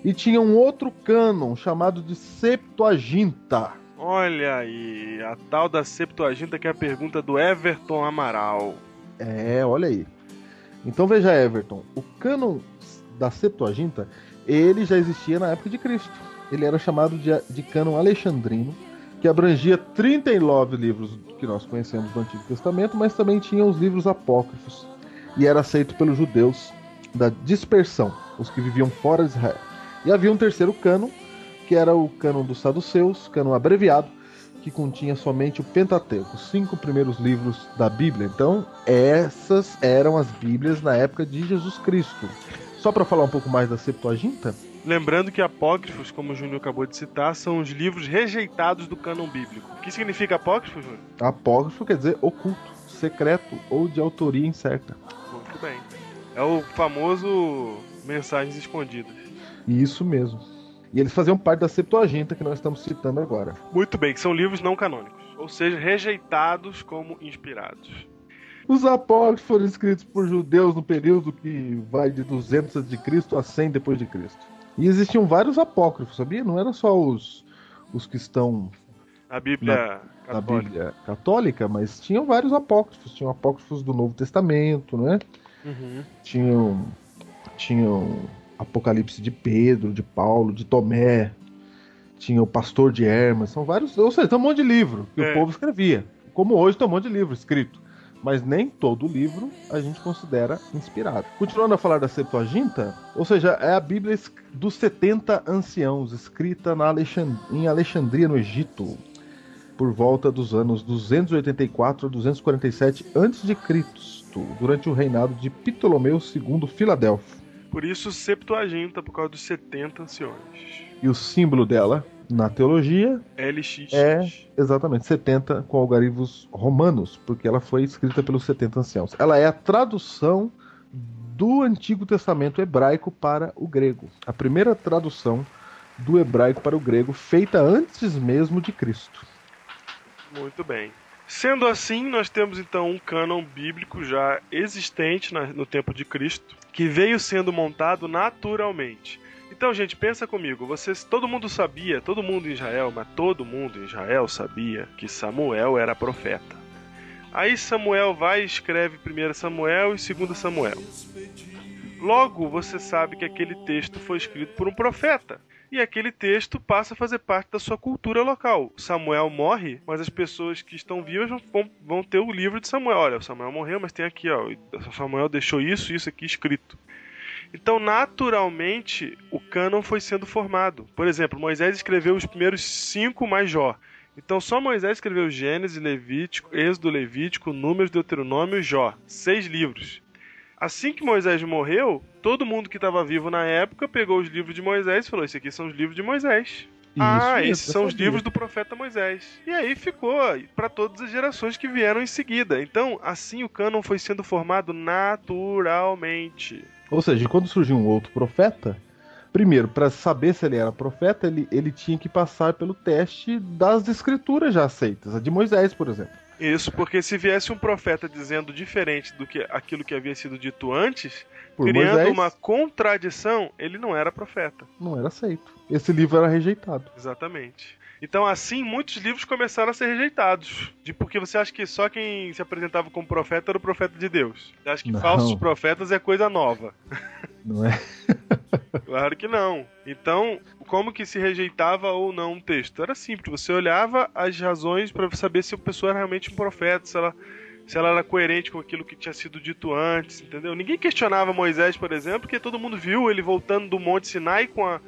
E tinha um outro cânon chamado de Septuaginta. Olha aí, a tal da Septuaginta que é a pergunta do Everton Amaral. É, olha aí. Então veja, Everton, o cânon da Septuaginta, ele já existia na época de Cristo. Ele era chamado de, de cânon alexandrino, que abrangia 39 livros que nós conhecemos do Antigo Testamento, mas também tinha os livros apócrifos. E era aceito pelos judeus da dispersão, os que viviam fora de Israel. E havia um terceiro cânon, que era o cânon dos saduceus, cânon abreviado, que continha somente o Pentateuco, os cinco primeiros livros da Bíblia. Então, essas eram as Bíblias na época de Jesus Cristo. Só para falar um pouco mais da Septuaginta, Lembrando que apócrifos, como o Júnior acabou de citar, são os livros rejeitados do cânon bíblico. O que significa apócrifo, Júnior? apócrifo quer dizer oculto, secreto ou de autoria incerta. Muito bem. É o famoso mensagens escondidas. Isso mesmo. E eles faziam parte da Septuaginta que nós estamos citando agora. Muito bem, que são livros não canônicos, ou seja, rejeitados como inspirados. Os apócrifos foram escritos por judeus no período que vai de 200 a.C. a 100 depois de Cristo. E existiam vários apócrifos, sabia? Não eram só os, os que estão A Bíblia na católica. Bíblia católica, mas tinham vários apócrifos. Tinham apócrifos do Novo Testamento, né? Uhum. Tinham, tinham Apocalipse de Pedro, de Paulo, de Tomé. Tinha o Pastor de Hermas. São vários. Ou seja, tem um monte de livro que É. o povo escrevia. Como hoje tem um monte de livro escrito. Mas nem todo livro a gente considera inspirado. Continuando a falar da Septuaginta, ou seja, é a Bíblia dos 70 anciãos, escrita Alexand- em Alexandria, no Egito. por volta dos anos 284 a 247 a.C., durante o reinado de Ptolomeu II Filadelfo. Por isso, Septuaginta, por causa dos 70 anciões. E o símbolo dela, na teologia, LX. é exatamente 70 com algarismos romanos, porque ela foi escrita pelos 70 anciãos. Ela é a tradução do Antigo Testamento hebraico para o grego. A primeira tradução do hebraico para o grego, feita antes mesmo de Cristo. Muito bem. Sendo assim, nós temos então um cânon bíblico já existente no tempo de Cristo, que veio sendo montado naturalmente. Então, gente, pensa comigo. Vocês, todo mundo sabia, todo mundo em Israel, mas todo mundo em Israel sabia que Samuel era profeta. Aí Samuel vai e escreve 1 Samuel e 2 Samuel. Logo, você sabe que aquele texto foi escrito por um profeta. E aquele texto passa a fazer parte da sua cultura local. Samuel morre, mas as pessoas que estão vivas vão, vão ter o livro de Samuel. Olha, Samuel morreu, mas tem aqui, ó. Samuel deixou isso e isso aqui escrito. Então, naturalmente, o cânon foi sendo formado. Por exemplo, Moisés escreveu os primeiros cinco mais Jó. Então, só Moisés escreveu Gênesis, Levítico, Êxodo, Levítico, Números, Deuteronômio e Jó. Seis livros. Assim que Moisés morreu, todo mundo que estava vivo na época pegou os livros de Moisés e falou: Esses aqui são os livros de Moisés. Isso, ah, esses são os livros do profeta Moisés. E aí ficou para todas as gerações que vieram em seguida. Então, assim o cânon foi sendo formado naturalmente. Ou seja, quando surgiu um outro profeta, primeiro, para saber se ele era profeta, ele, ele tinha que passar pelo teste das escrituras já aceitas, a de Moisés, por exemplo. Isso, porque se viesse um profeta dizendo diferente do que aquilo que havia sido dito antes, Por criando Moisés, uma contradição, ele não era profeta. Não era aceito. Esse livro era rejeitado. Exatamente. Então, assim, muitos livros começaram a ser rejeitados. De porque você acha que só quem se apresentava como profeta era o profeta de Deus. Você acha que não. falsos profetas é coisa nova. Não é? claro que não. Então, como que se rejeitava ou não um texto? Era simples. Você olhava as razões para saber se a pessoa era realmente um profeta, se ela se ela era coerente com aquilo que tinha sido dito antes, entendeu? Ninguém questionava Moisés, por exemplo, porque todo mundo viu ele voltando do Monte Sinai com a,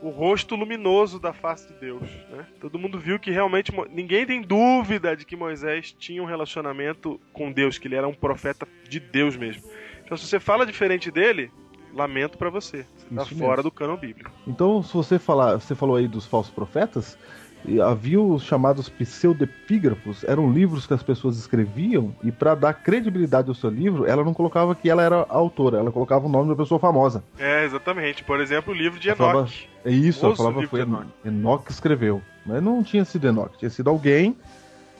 o rosto luminoso da face de Deus. Né? Todo mundo viu que realmente ninguém tem dúvida de que Moisés tinha um relacionamento com Deus, que ele era um profeta de Deus mesmo. Então, se você fala diferente dele, lamento para você. Você tá fora do cano bíblico. Então, se você falar, você falou aí dos falsos profetas, havia os chamados pseudepígrafos, eram livros que as pessoas escreviam e para dar credibilidade ao seu livro, ela não colocava que ela era autora, ela colocava o nome da pessoa famosa. É, exatamente. Por exemplo, o livro de Enoch. Falava, é isso, ela falava foi Enoch. Enoch escreveu, mas não tinha sido Enoch, tinha sido alguém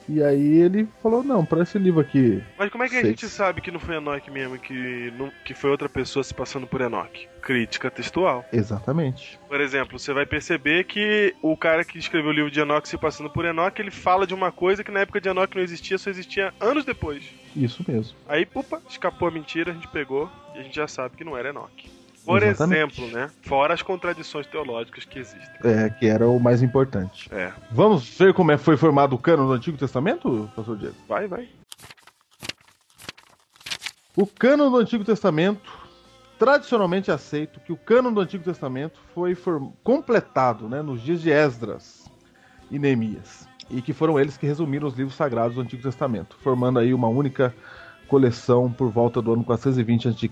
e aí ele falou, não, para esse livro aqui. Mas como é que a gente sabe que não foi Enoch mesmo, que, não, que foi outra pessoa se passando por Enoch? Crítica textual. Exatamente. Por exemplo, você vai perceber que o cara que escreveu o livro de Enoch se passando por Enoch, ele fala de uma coisa que na época de Enoch não existia, só existia anos depois. Isso mesmo. Aí, pupa, escapou a mentira, a gente pegou e a gente já sabe que não era Enoch. Por Exatamente. exemplo, né? Fora as contradições teológicas que existem. É, que era o mais importante. É. Vamos ver como é, foi formado o cano do Antigo Testamento, pastor Diego? Vai, vai. O cano do Antigo Testamento, tradicionalmente aceito que o cano do Antigo Testamento foi completado né, nos dias de Esdras e Neemias. E que foram eles que resumiram os livros sagrados do Antigo Testamento, formando aí uma única coleção por volta do ano 420 a.C.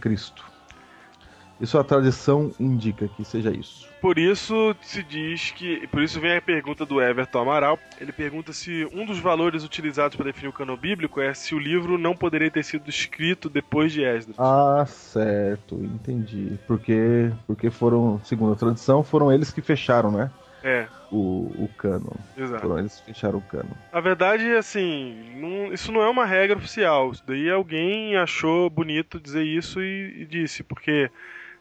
Isso a tradição indica que seja isso. Por isso se diz que. Por isso vem a pergunta do Everton Amaral. Ele pergunta se um dos valores utilizados para definir o cano bíblico é se o livro não poderia ter sido escrito depois de Esdras. Ah, certo, entendi. Porque, porque foram, segundo a tradição, foram eles que fecharam, né? É. O, o cano. Exato. Foram eles que fecharam o cano. A verdade, assim, não, isso não é uma regra oficial. Isso daí alguém achou bonito dizer isso e, e disse, porque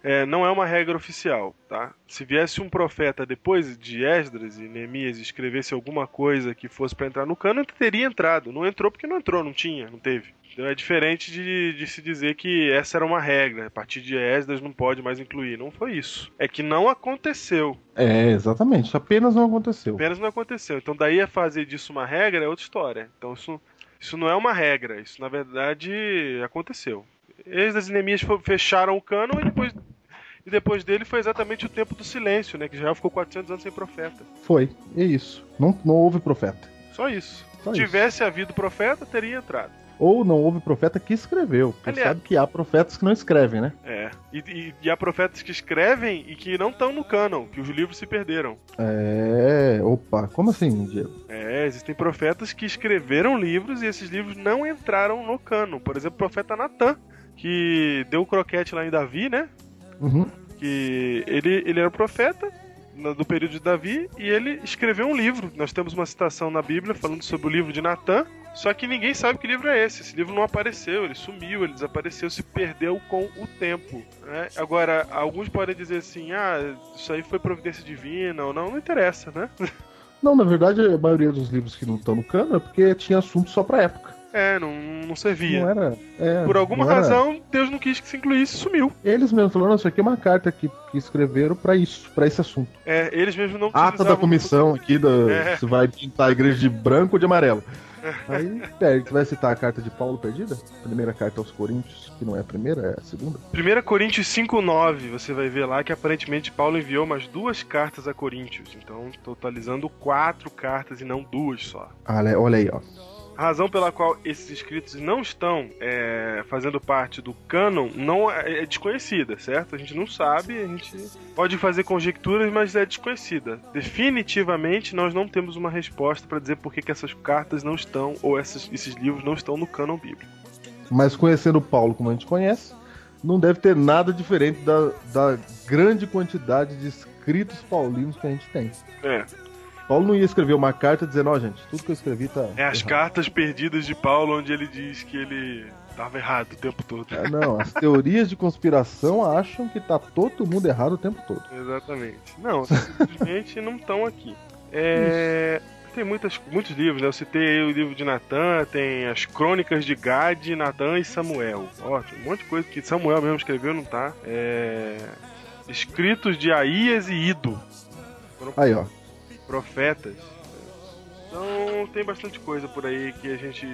é, não é uma regra oficial, tá? Se viesse um profeta depois de Esdras e Neemias escrevesse alguma coisa que fosse para entrar no cano, teria entrado. Não entrou porque não entrou, não tinha, não teve. Então é diferente de, de, se dizer que essa era uma regra. A partir de Esdras não pode mais incluir. Não foi isso. É que não aconteceu. É, exatamente. Apenas não aconteceu. Apenas não aconteceu. Então daí a fazer disso uma regra é outra história. Então isso, isso não é uma regra. Isso na verdade aconteceu. Esdras e Neemias fecharam o cano e depois e depois dele foi exatamente o tempo do silêncio, né? Que já ficou 400 anos sem profeta. Foi, é isso. Não, não houve profeta. Só isso. Só Se isso. tivesse havido profeta, teria entrado. Ou não houve profeta que escreveu. Porque Aliás- sabe que há profetas que não escrevem, né? É. E, e, e há profetas que escrevem e que não estão no cânon, que os livros se perderam. É. Opa, como assim, Diego? É, existem profetas que escreveram livros e esses livros não entraram no cânon. Por exemplo, o profeta Natan, que deu o croquete lá em Davi, né? Uhum. que ele, ele era profeta do período de Davi e ele escreveu um livro. Nós temos uma citação na Bíblia falando sobre o livro de Natan, só que ninguém sabe que livro é esse. Esse livro não apareceu, ele sumiu, ele desapareceu, se perdeu com o tempo. né? Agora, alguns podem dizer assim: ah, isso aí foi providência divina ou não, não interessa, né? Não, na verdade, a maioria dos livros que não estão no cano é porque tinha assunto só pra época. É, não, não servia. Não era. é, Por alguma era- razão, Deus não quis que se incluísse e sumiu. Eles mesmos falaram, não, isso aqui é uma carta que, que escreveram pra isso, pra esse assunto. É, eles mesmos não Ata da utilizavam- comissão aqui da. É. Se vai pintar a igreja de branco ou de amarelo. Aí, perde. Você vai citar a carta de Paulo perdida? Primeira carta aos Coríntios, que não é a primeira, é a segunda. 1 Coríntios 5,9, você vai ver lá que aparentemente Paulo enviou umas duas cartas a Coríntios. Então, totalizando quatro cartas e não duas só. Olha, olha aí, ó. A razão pela qual esses escritos não estão é, fazendo parte do cânon não é, é desconhecida, certo? A gente não sabe, a gente pode fazer conjecturas, mas é desconhecida. Definitivamente, nós não temos uma resposta para dizer por que, que essas cartas não estão, ou essas- esses livros não estão no cânon bíblico. Mas conhecendo Paulo como a gente conhece, não deve ter nada diferente da, da grande quantidade de escritos paulinos que a gente tem. É. Paulo não ia escrever uma carta dizendo, ó, gente, tudo que eu escrevi tá. É as errado." cartas perdidas de Paulo, onde ele diz que ele tava errado o tempo todo. É, não, as teorias de conspiração acham que tá todo mundo errado o tempo todo. Exatamente. Não, simplesmente não estão aqui. É, Tem muitas, muitos livros, né? Eu citei aí o livro de Natan, tem as crônicas de Gad, Natan e Samuel. Ó, tem um monte de coisa que Samuel mesmo escreveu, não tá? É... Escritos de Aías e Ido, Aí, ó. Profetas. Então tem bastante coisa por aí que a gente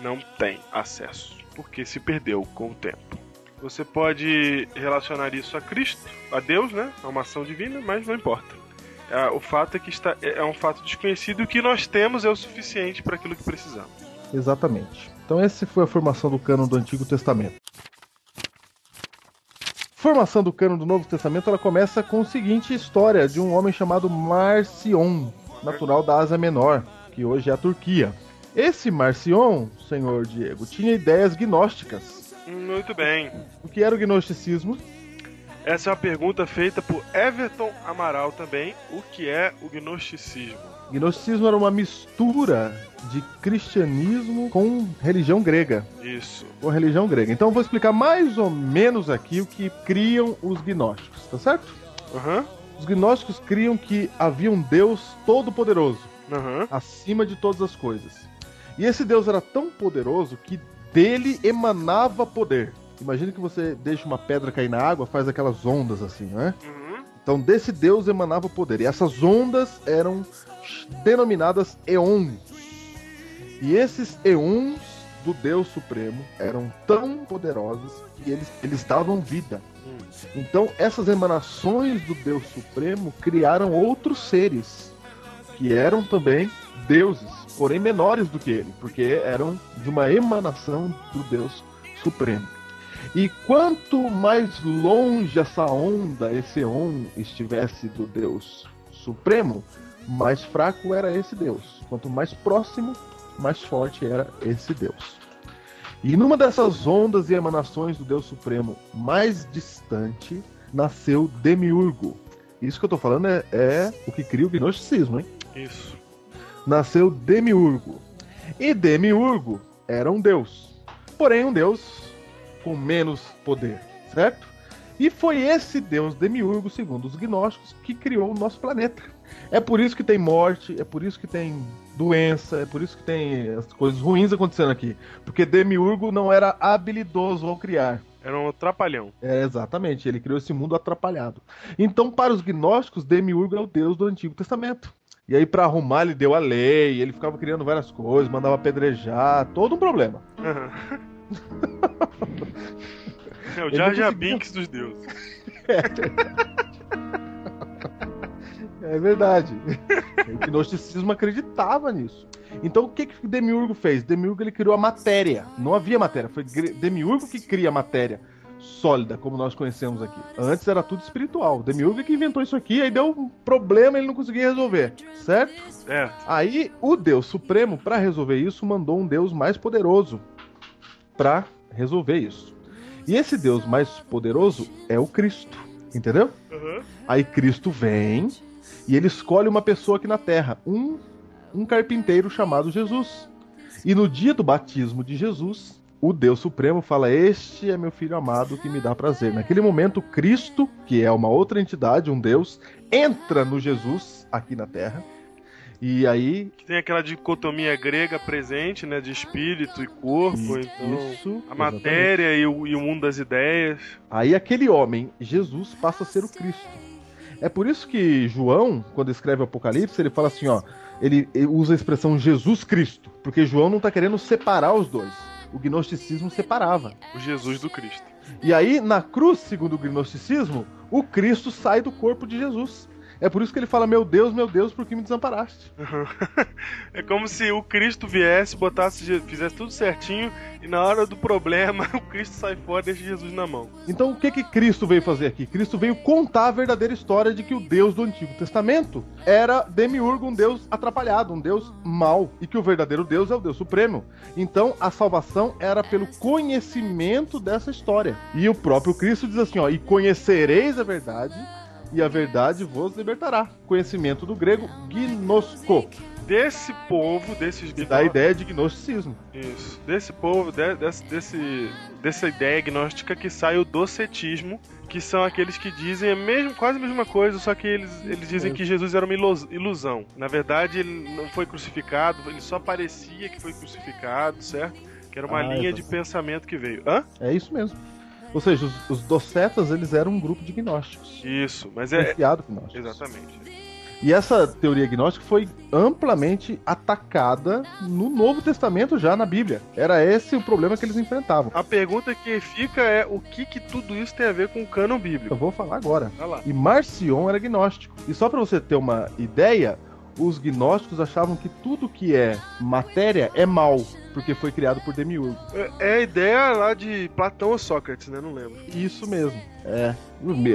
não tem acesso, porque se perdeu com o tempo. Você pode relacionar isso a Cristo, a Deus, né? A uma ação divina, mas não importa. Ah, O fato é que está, é um fato desconhecido e o que nós temos é o suficiente para aquilo que precisamos. Exatamente. Então essa foi a formação do cânon do Antigo Testamento. Formação do cânon do Novo Testamento ela começa com a seguinte história de um homem chamado Marcion, natural da Ásia Menor, que hoje é a Turquia. Esse Marcion, senhor Diego, tinha ideias gnósticas. Muito bem. O que era o gnosticismo? Essa é uma pergunta feita por Everton Amaral também. O que é o gnosticismo? Gnosticismo era uma mistura de cristianismo com religião grega. Isso. Com religião grega. Então eu vou explicar mais ou menos aqui o que criam os gnósticos, tá certo? Aham. Os gnósticos criam que havia um Deus todo-poderoso, Aham. acima de todas as coisas. E esse Deus era tão poderoso que dele emanava poder. Imagina que você deixa uma pedra cair na água, faz aquelas ondas assim, né? Uhum. Então desse Deus emanava poder. E essas ondas eram denominadas eons. E esses eons do Deus Supremo eram tão poderosos que eles, eles davam vida. Então essas emanações do Deus Supremo criaram outros seres que eram também deuses, porém menores do que ele, porque eram de uma emanação do Deus Supremo. E quanto mais longe essa onda, esse on, estivesse do Deus Supremo, mais fraco era esse Deus. Quanto mais próximo, mais forte era esse Deus. E numa dessas ondas e emanações do Deus Supremo mais distante, nasceu Demiurgo. Isso que eu tô falando é, é o que cria o gnosticismo, hein? Isso. nasceu Demiurgo. E Demiurgo era um deus. Porém, um deus com menos poder, certo? E foi esse deus Demiurgo, segundo os gnósticos, que criou o nosso planeta. É por isso que tem morte, é por isso que tem doença, é por isso que tem as coisas ruins acontecendo aqui. Porque Demiurgo não era habilidoso ao criar. Era um trapalhão. É, exatamente, ele criou esse mundo atrapalhado. Então, para os gnósticos, Demiurgo é o deus do Antigo Testamento. E aí, para arrumar, ele deu a lei, ele ficava criando várias coisas, mandava apedrejar, todo um problema. Aham. É o Jar Jar conseguia- Binks dos deuses. É verdade. o gnosticismo acreditava nisso. Então o que que Demiurgo fez? Demiurgo ele criou a matéria. Não havia matéria, foi Demiurgo que cria a matéria sólida, como nós conhecemos aqui. Antes era tudo espiritual. Demiurgo que inventou isso aqui, aí deu um problema e ele não conseguia resolver, certo? É. Aí o Deus Supremo, para resolver isso, mandou um Deus mais poderoso para resolver isso. E esse Deus mais poderoso é o Cristo, entendeu? Uhum. Aí Cristo vem e ele escolhe uma pessoa aqui na Terra, um, um carpinteiro chamado Jesus. E no dia do batismo de Jesus, o Deus Supremo fala: Este é meu filho amado que me dá prazer. Naquele momento, Cristo, que é uma outra entidade, um Deus, entra no Jesus aqui na Terra. E aí. Tem aquela dicotomia grega presente, né? De espírito e corpo. Então, isso, a matéria e o, e o mundo das ideias. Aí aquele homem, Jesus, passa a ser o Cristo. É por isso que João, quando escreve o Apocalipse, ele fala assim, ó, ele, ele usa a expressão Jesus Cristo, porque João não está querendo separar os dois. O gnosticismo separava. O Jesus do Cristo. E aí, na cruz, segundo o gnosticismo, o Cristo sai do corpo de Jesus. É por isso que ele fala: Meu Deus, meu Deus, por que me desamparaste? é como se o Cristo viesse, botasse, fizesse tudo certinho e na hora do problema o Cristo sai fora e deixa Jesus na mão. Então o que que Cristo veio fazer aqui? Cristo veio contar a verdadeira história de que o Deus do Antigo Testamento era demiurgo, um Deus atrapalhado, um Deus mau, e que o verdadeiro Deus é o Deus Supremo. Então a salvação era pelo conhecimento dessa história. E o próprio Cristo diz assim: ó, e conhecereis a verdade e a verdade vos libertará. Conhecimento do grego gnosko. Desse povo, desses que dá a ideia de gnosticismo. Isso. Desse povo, de, desse, desse, dessa ideia gnóstica que sai o docetismo, que são aqueles que dizem a mesmo, quase a mesma coisa, só que eles, eles dizem que Jesus era uma ilusão. Na verdade, ele não foi crucificado, ele só parecia que foi crucificado, certo? Que era uma ah, linha de pensamento que veio. Hã? É isso mesmo. Ou seja, os, os docetas, eles eram um grupo de gnósticos. Isso, mas é... Gnósticos. Exatamente. E essa teoria gnóstica foi amplamente atacada no Novo Testamento já na Bíblia. Era esse o problema que eles enfrentavam. A pergunta que fica é o que, que tudo isso tem a ver com o cânon bíblico? Eu vou falar agora. E Marcion era gnóstico. E só para você ter uma ideia, os gnósticos achavam que tudo que é matéria é mal, porque foi criado por Demiurgo. É, é a ideia lá de Platão ou Sócrates, né? Não lembro. Isso mesmo. É.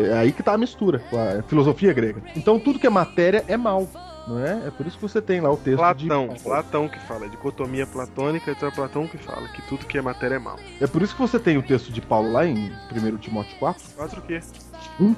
é aí que tá a mistura com a filosofia grega. Então tudo que é matéria é mal. Não é? É por isso que você tem lá o texto Platão, de... Platão que fala, dicotomia platônica, então é Platão que fala que tudo que é matéria é mal. É por isso que você tem o texto de Paulo lá em 1 Timóteo 4. 4 o quê? 1.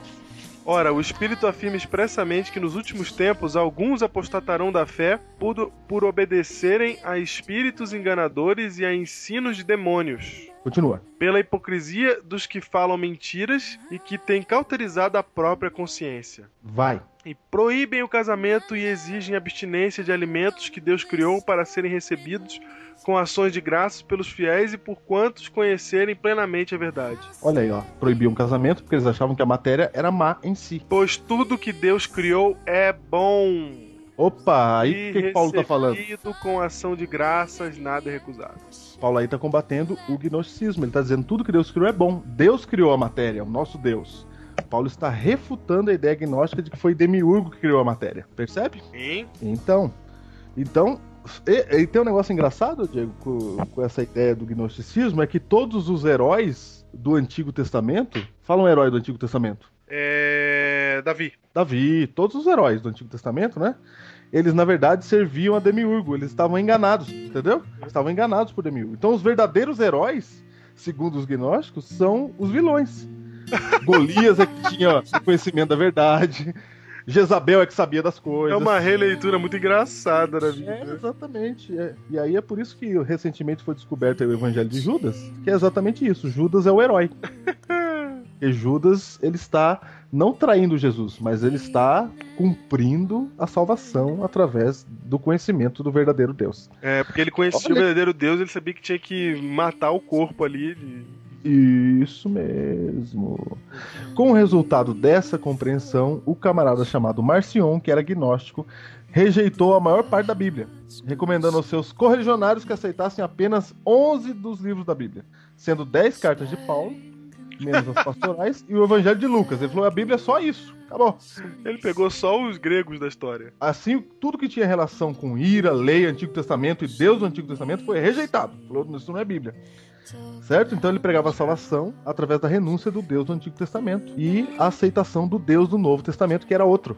Ora, o Espírito afirma expressamente que nos últimos tempos alguns apostatarão da fé por, por obedecerem a espíritos enganadores e a ensinos de demônios. Continua. Pela hipocrisia dos que falam mentiras e que têm cauterizado a própria consciência. Vai. E proíbem o casamento e exigem abstinência de alimentos que Deus criou para serem recebidos com ações de graças pelos fiéis e por quantos conhecerem plenamente a verdade. Olha aí, ó. Proibiam o casamento porque eles achavam que a matéria era má em si. Pois tudo que Deus criou é bom. Opa, aí o que, que Paulo tá falando? com ação de graças, nada é recusado. Paulo aí tá combatendo o gnosticismo. Ele tá dizendo tudo que Deus criou é bom. Deus criou a matéria, o nosso Deus. Paulo está refutando a ideia gnóstica de que foi Demiurgo que criou a matéria. Percebe? Sim. Então, então e, e, tem um negócio engraçado, Diego, com, com, essa ideia do gnosticismo, é que todos os heróis do Antigo Testamento. Fala um herói do Antigo Testamento. É. Davi. Davi, todos os heróis do Antigo Testamento, né? Eles, na verdade, serviam a Demiurgo. Eles estavam enganados, entendeu? Eles estavam enganados por Demiurgo. Então, os verdadeiros heróis, segundo os gnósticos, são os vilões. Golias é que tinha conhecimento da verdade. Jezabel é que sabia das coisas. É uma releitura muito engraçada da vida. É, exatamente. É. E aí é por isso que recentemente foi descoberto o Evangelho de Judas, que é exatamente isso. Judas é o herói. Porque Judas, ele está não traindo Jesus, mas ele está cumprindo a salvação através do conhecimento do verdadeiro Deus. É, porque ele conhecia Olha... o verdadeiro Deus, ele sabia que tinha que matar o corpo ali. De isso mesmo. Com o resultado dessa compreensão, o camarada chamado Marcion, que era gnóstico, rejeitou a maior parte da Bíblia, recomendando aos seus correligionários que aceitassem apenas 11 dos livros da Bíblia, sendo 10 cartas de Paulo menos as pastorais, e o Evangelho de Lucas. Ele falou: a Bíblia é só isso. Acabou. Ele pegou só os gregos da história. Assim, tudo que tinha relação com ira, lei, Antigo Testamento e Deus do Antigo Testamento foi rejeitado. Falou: isso não é Bíblia. Certo? Então ele pregava a salvação através da renúncia do Deus do Antigo Testamento e a aceitação do Deus do Novo Testamento, que era outro.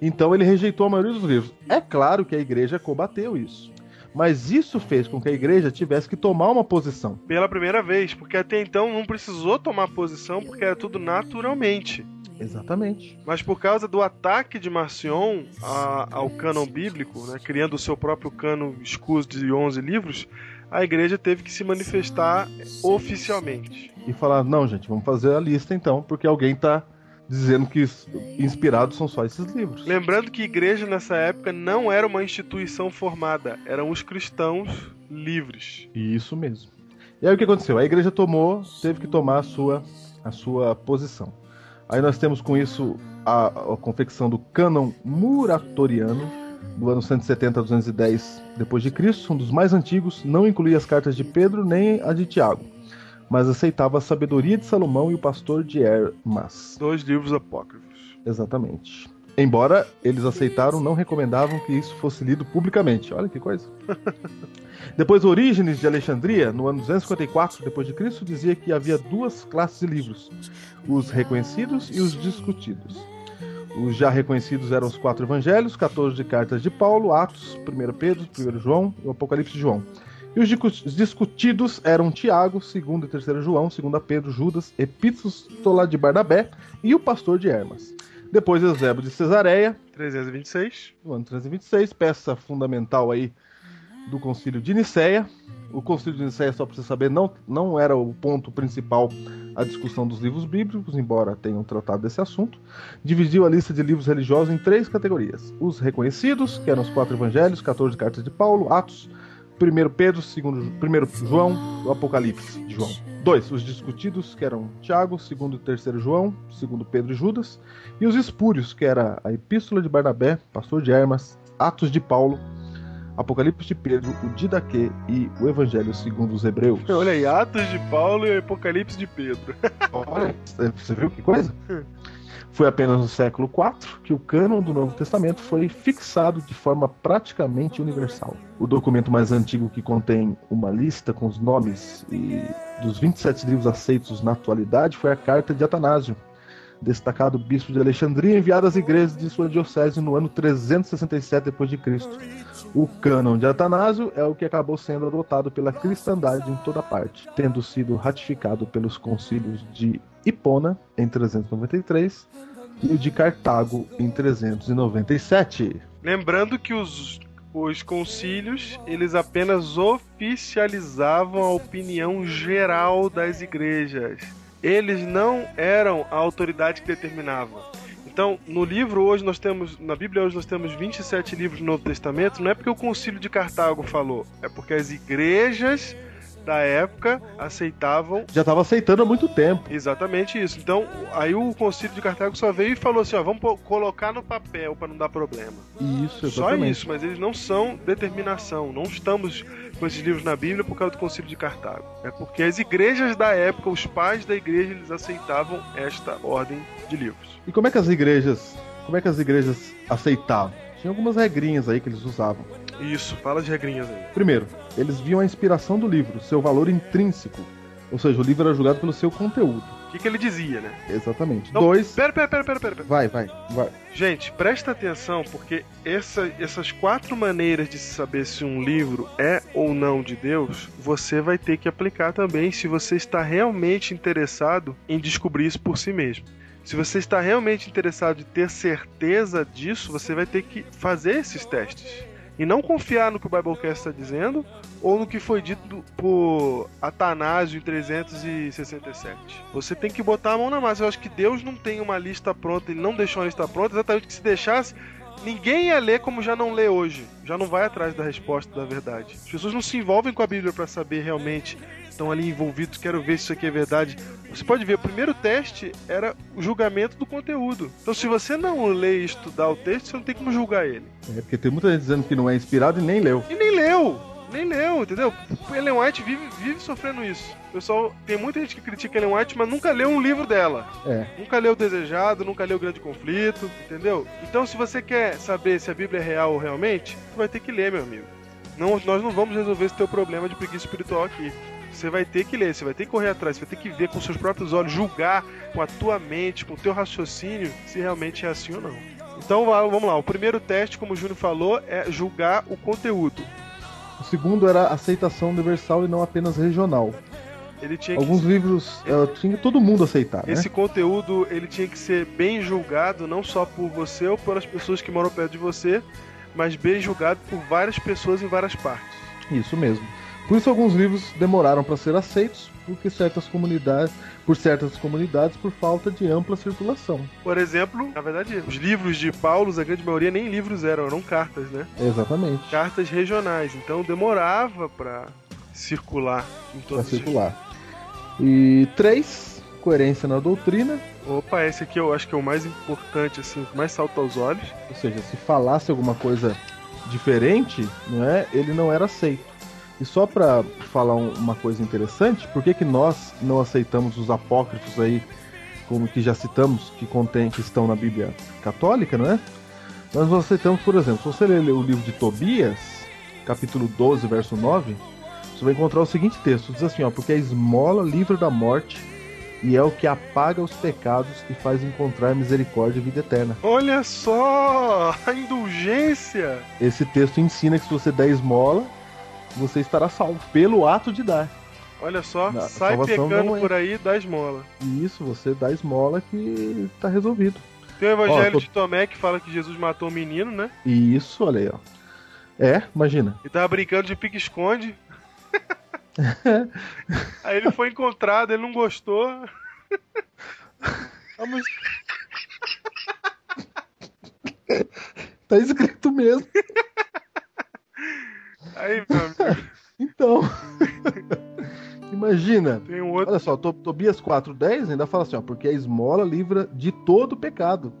Então ele rejeitou a maioria dos livros. É claro que a igreja combateu isso. Mas isso fez com que a igreja tivesse que tomar uma posição. Pela primeira vez, porque até então não precisou tomar posição, porque era tudo naturalmente. Exatamente. Mas por causa do ataque de Marcion a, ao cânon bíblico, né, criando o seu próprio cânon escuso de 11 livros, a igreja teve que se manifestar oficialmente. E falar: não, gente, vamos fazer a lista então, porque alguém está dizendo que inspirados são só esses livros. Lembrando que igreja nessa época não era uma instituição formada, eram os cristãos livres. Isso mesmo. E aí o que aconteceu? A igreja tomou, teve que tomar a sua, a sua posição. Aí nós temos com isso a, a confecção do cânon muratoriano, do ano 170 a 210 depois de Cristo, um dos mais antigos, não incluía as cartas de Pedro nem a de Tiago mas aceitava a sabedoria de Salomão e o pastor de Hermas. Dois livros apócrifos. Exatamente. Embora eles aceitaram, não recomendavam que isso fosse lido publicamente. Olha que coisa. Depois, Orígenes de Alexandria, no ano 254 depois de Cristo, dizia que havia duas classes de livros: os reconhecidos e os discutidos. Os já reconhecidos eram os quatro evangelhos, 14 de cartas de Paulo, Atos, 1 Pedro, 1 João e o Apocalipse de João. E os discutidos eram Tiago, 2 e 3 João, 2 Pedro, Judas, Epístola de Barnabé e o pastor de Hermas. Depois Eusébio de Cesareia, 326. No ano 326, peça fundamental aí do concílio de Nicéia. O concílio de Nicéia, só para você saber, não, não era o ponto principal a discussão dos livros bíblicos, embora tenham tratado desse assunto. Dividiu a lista de livros religiosos em três categorias: os reconhecidos, que eram os quatro evangelhos, 14 cartas de Paulo, Atos, 1 Pedro, segundo 1 João, o Apocalipse de João. Dois, os discutidos, que eram Tiago, segundo e terceiro João, segundo Pedro e Judas, e os espúrios, que era a Epístola de Barnabé, pastor de Hermas, Atos de Paulo, Apocalipse de Pedro, o Didaquê e o Evangelho segundo os Hebreus. Olha aí, Atos de Paulo e Apocalipse de Pedro. Olha, você viu que coisa? Foi apenas no século IV que o cânon do Novo Testamento foi fixado de forma praticamente universal. O documento mais antigo que contém uma lista com os nomes e dos 27 livros aceitos na atualidade foi a Carta de Atanásio, destacado bispo de Alexandria, enviado às igrejas de sua diocese no ano 367 d.C. O cânon de Atanásio é o que acabou sendo adotado pela cristandade em toda parte, tendo sido ratificado pelos concílios de Hipona, em 393, e o de Cartago, em 397. Lembrando que os, os concílios, eles apenas oficializavam a opinião geral das igrejas. Eles não eram a autoridade que determinava. Então, no livro hoje nós temos, na Bíblia hoje nós temos 27 livros do Novo Testamento, não é porque o concílio de Cartago falou, é porque as igrejas da época aceitavam. Já estava aceitando há muito tempo. Exatamente isso. Então, aí o Concílio de Cartago só veio e falou assim: ó, vamos colocar no papel para não dar problema. Isso, exatamente. Só isso, mas eles não são determinação. Não estamos com esses livros na Bíblia por causa do Concílio de Cartago. É porque as igrejas da época, os pais da igreja, eles aceitavam esta ordem de livros. E como é que as igrejas, como é que as igrejas aceitavam? Tinha algumas regrinhas aí que eles usavam. Isso, fala de regrinhas aí. Primeiro, eles viam a inspiração do livro, seu valor intrínseco. Ou seja, o livro era julgado pelo seu conteúdo. Que, que ele dizia, né? Exatamente. Então, Dois. Pera, pera, pera, pera, pera. Vai, vai, vai. Gente, presta atenção, porque essa, essas quatro maneiras de saber se um livro é ou não de Deus, você vai ter que aplicar também se você está realmente interessado em descobrir isso por si mesmo. Se você está realmente interessado em ter certeza disso, você vai ter que fazer esses testes e não confiar no que o Biblecast está dizendo ou no que foi dito por Atanásio em 367. Você tem que botar a mão na massa. Eu acho que Deus não tem uma lista pronta, ele não deixou uma lista pronta, exatamente que se deixasse, ninguém ia ler como já não lê hoje. Já não vai atrás da resposta da verdade. As pessoas não se envolvem com a Bíblia para saber realmente estão ali envolvidos, quero ver se isso aqui é verdade. Você pode ver, o primeiro teste era o julgamento do conteúdo. Então, se você não lê e estudar o texto, você não tem como julgar ele. É, porque tem muita gente dizendo que não é inspirado e nem leu. E nem leu! Nem leu, entendeu? Ellen White vive, vive sofrendo isso. Pessoal, tem muita gente que critica Ellen White, mas nunca leu um livro dela. É. Nunca leu o Desejado, nunca leu o Grande Conflito, entendeu? Então, se você quer saber se a Bíblia é real realmente, você vai ter que ler, meu amigo. Não, nós não vamos resolver esse teu problema de preguiça espiritual aqui. Você vai ter que ler, você vai ter que correr atrás, você vai ter que ver com seus próprios olhos, julgar com a tua mente, com o teu raciocínio, se realmente é assim ou não. Então vamos lá, o primeiro teste, como o Júnior falou, é julgar o conteúdo. O segundo era aceitação universal e não apenas regional. Ele tinha Alguns que... livros uh, tinha que todo mundo aceitar. Esse né? conteúdo ele tinha que ser bem julgado, não só por você ou pelas pessoas que moram perto de você, mas bem julgado por várias pessoas em várias partes. Isso mesmo. Por isso alguns livros demoraram para ser aceitos, porque certas comunidades, por certas comunidades, por falta de ampla circulação. Por exemplo, na verdade, os livros de Paulo, a grande maioria nem livros eram, eram cartas, né? Exatamente. Cartas regionais, então demorava para circular em Para todos os circular. E três, coerência na doutrina, Opa, esse aqui eu acho que é o mais importante, assim, o que mais salta aos olhos. ou seja, se falasse alguma coisa diferente, não é, ele não era aceito. E só para falar um- uma coisa interessante, por que, que nós não aceitamos os apócrifos aí, como que já citamos, que contém, que estão na Bíblia católica, não é? Nós não aceitamos, por exemplo, se você ler o livro de Tobias, capítulo 12, verso 9, você vai encontrar o seguinte texto, diz assim, ó, porque a esmola livra da morte e é o que apaga os pecados e faz encontrar misericórdia e vida eterna. Olha só! A indulgência! Esse texto ensina que se você der esmola, você estará salvo pelo ato de dar. Olha só, Não, a sai pecando é. por aí da esmola. E isso, você dá esmola que tá resolvido. Tem o evangelho Ó, tô- de Tomé que fala que Jesus matou o menino, né? E isso, olha aí, ó. É, imagina. E tava brincando de pique-esconde. aí ele foi encontrado, ele não gostou. Tá escrito mesmo. Aí, meu amigo, Então. Imagina. tem um outro. Olha só, To- Tobias 4,10 ainda fala assim, ó, porque a esmola livra de todo pecado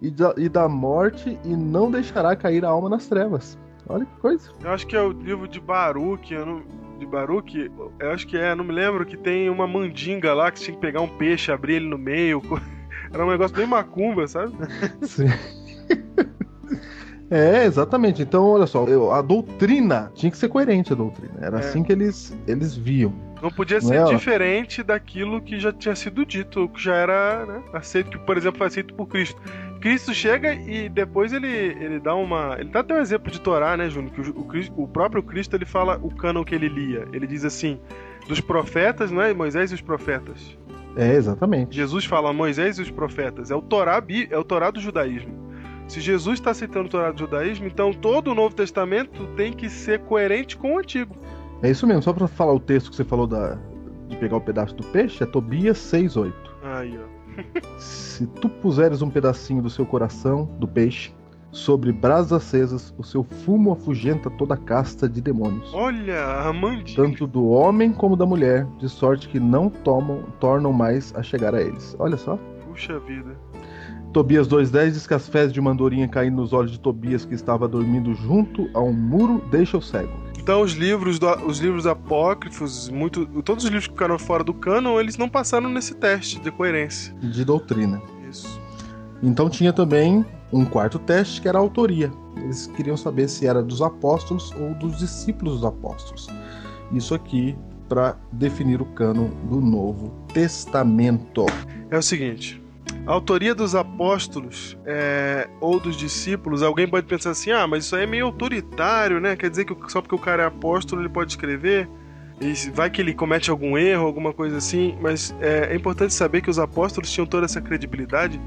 e da, e da morte e não deixará cair a alma nas trevas. Olha que coisa. Eu acho que é o livro de Baruch, eu não... de Baruch, eu acho que é, não me lembro, que tem uma mandinga lá que você tinha que pegar um peixe, abrir ele no meio. Era um negócio bem macumba, sabe? Sim. É, exatamente. Então, olha só, eu- a doutrina tinha que ser coerente a doutrina. Era É. assim que eles, eles viam. Não podia Não ser é, ó. diferente daquilo que já tinha sido dito, que já era né, aceito, que, por exemplo, foi aceito por Cristo. Cristo chega e depois ele, ele dá uma. Ele dá até um exemplo de Torá, né, Júnior? Que o, o Cristo- o próprio Cristo ele fala o cânon que ele lia. Ele diz assim: dos profetas, não é? Moisés e os profetas. É, exatamente. Jesus fala Moisés e os profetas. É o Torá, é o Torá do judaísmo. Se Jesus está aceitando o Torá do judaísmo, então todo o Novo Testamento tem que ser coerente com o Antigo. É isso mesmo. Só pra falar o texto que você falou da, de pegar o pedaço do peixe, é Tobias 6,8. Aí, ó. Se tu puseres um pedacinho do seu coração, do peixe, sobre brasas acesas, o seu fumo afugenta toda a casta de demônios. Olha, a mandinga. Tanto do homem como da mulher, de sorte que não tomam, tornam mais a chegar a eles. Olha só. Puxa vida. Tobias 2,10 diz que as fezes de uma andorinha caindo nos olhos de Tobias, que estava dormindo junto a um muro, deixa o cego. Então os livros, do- os livros apócrifos, muito, todos os livros que ficaram fora do cânon, eles não passaram nesse teste de coerência. de doutrina. Isso. Então tinha também um quarto teste, que era a autoria. Eles queriam saber se era dos apóstolos ou dos discípulos dos apóstolos. Isso aqui para definir o cânon do Novo Testamento. É o seguinte. A autoria dos apóstolos é, ou dos discípulos, alguém pode pensar assim: ah, mas isso aí é meio autoritário, né? Quer dizer que só porque o cara é apóstolo ele pode escrever? E vai que ele comete algum erro, alguma coisa assim. Mas é, é importante saber que os apóstolos tinham toda essa credibilidade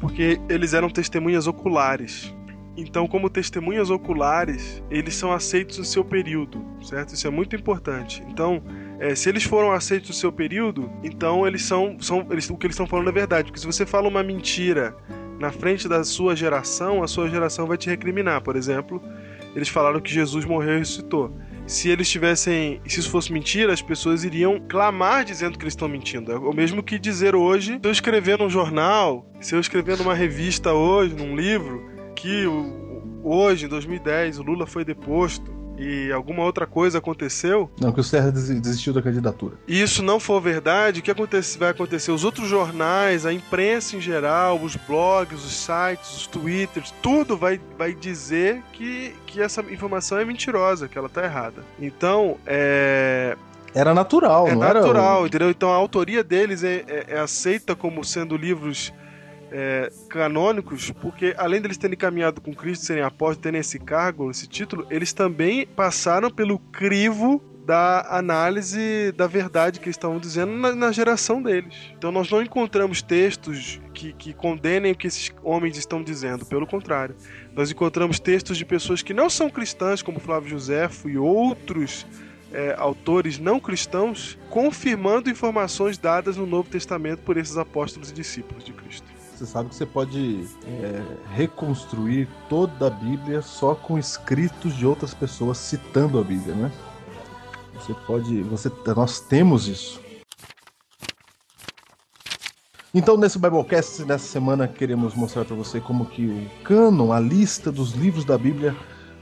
porque eles eram testemunhas oculares. Então, como testemunhas oculares, eles são aceitos no seu período, certo? Isso é muito importante. Então, é, se eles foram aceitos no seu período, então eles são, são eles, o que eles estão falando é verdade. Porque se você fala uma mentira na frente da sua geração, a sua geração vai te recriminar. Por exemplo, eles falaram que Jesus morreu e ressuscitou. Se eles tivessem. Se isso fosse mentira, as pessoas iriam clamar dizendo que eles estão mentindo. É o mesmo que dizer hoje, se eu escrever num jornal, se eu escrever numa revista hoje, num livro, que hoje, em 2010, o Lula foi deposto. E alguma outra coisa aconteceu. Não, que o Serra desistiu da candidatura. E isso não for verdade, o que acontece, vai acontecer? Os outros jornais, a imprensa em geral, os blogs, os sites, os twitters, tudo vai, vai dizer que, que essa informação é mentirosa, que ela tá errada. Então, é, era natural, é não natural, era? entendeu? Então a autoria deles é, é, é aceita como sendo livros é, canônicos, porque além deles terem caminhado com Cristo, serem apóstolos, terem esse cargo, esse título, eles também passaram pelo crivo da análise da verdade que eles estavam dizendo na, na, geração deles. Então nós não encontramos textos que, que condenem o que esses homens estão dizendo, pelo contrário. Nós encontramos textos de pessoas que não são cristãs, como Flávio Josefo e outros é, autores não cristãos confirmando informações dadas no Novo Testamento por esses apóstolos e discípulos de Cristo. Você sabe que você pode é, reconstruir toda a Bíblia só com escritos de outras pessoas citando a Bíblia, né? Você pode, você, nós temos isso. Então, nesse Biblecast, nessa semana, queremos mostrar para você como que o cânon, a lista dos livros da Bíblia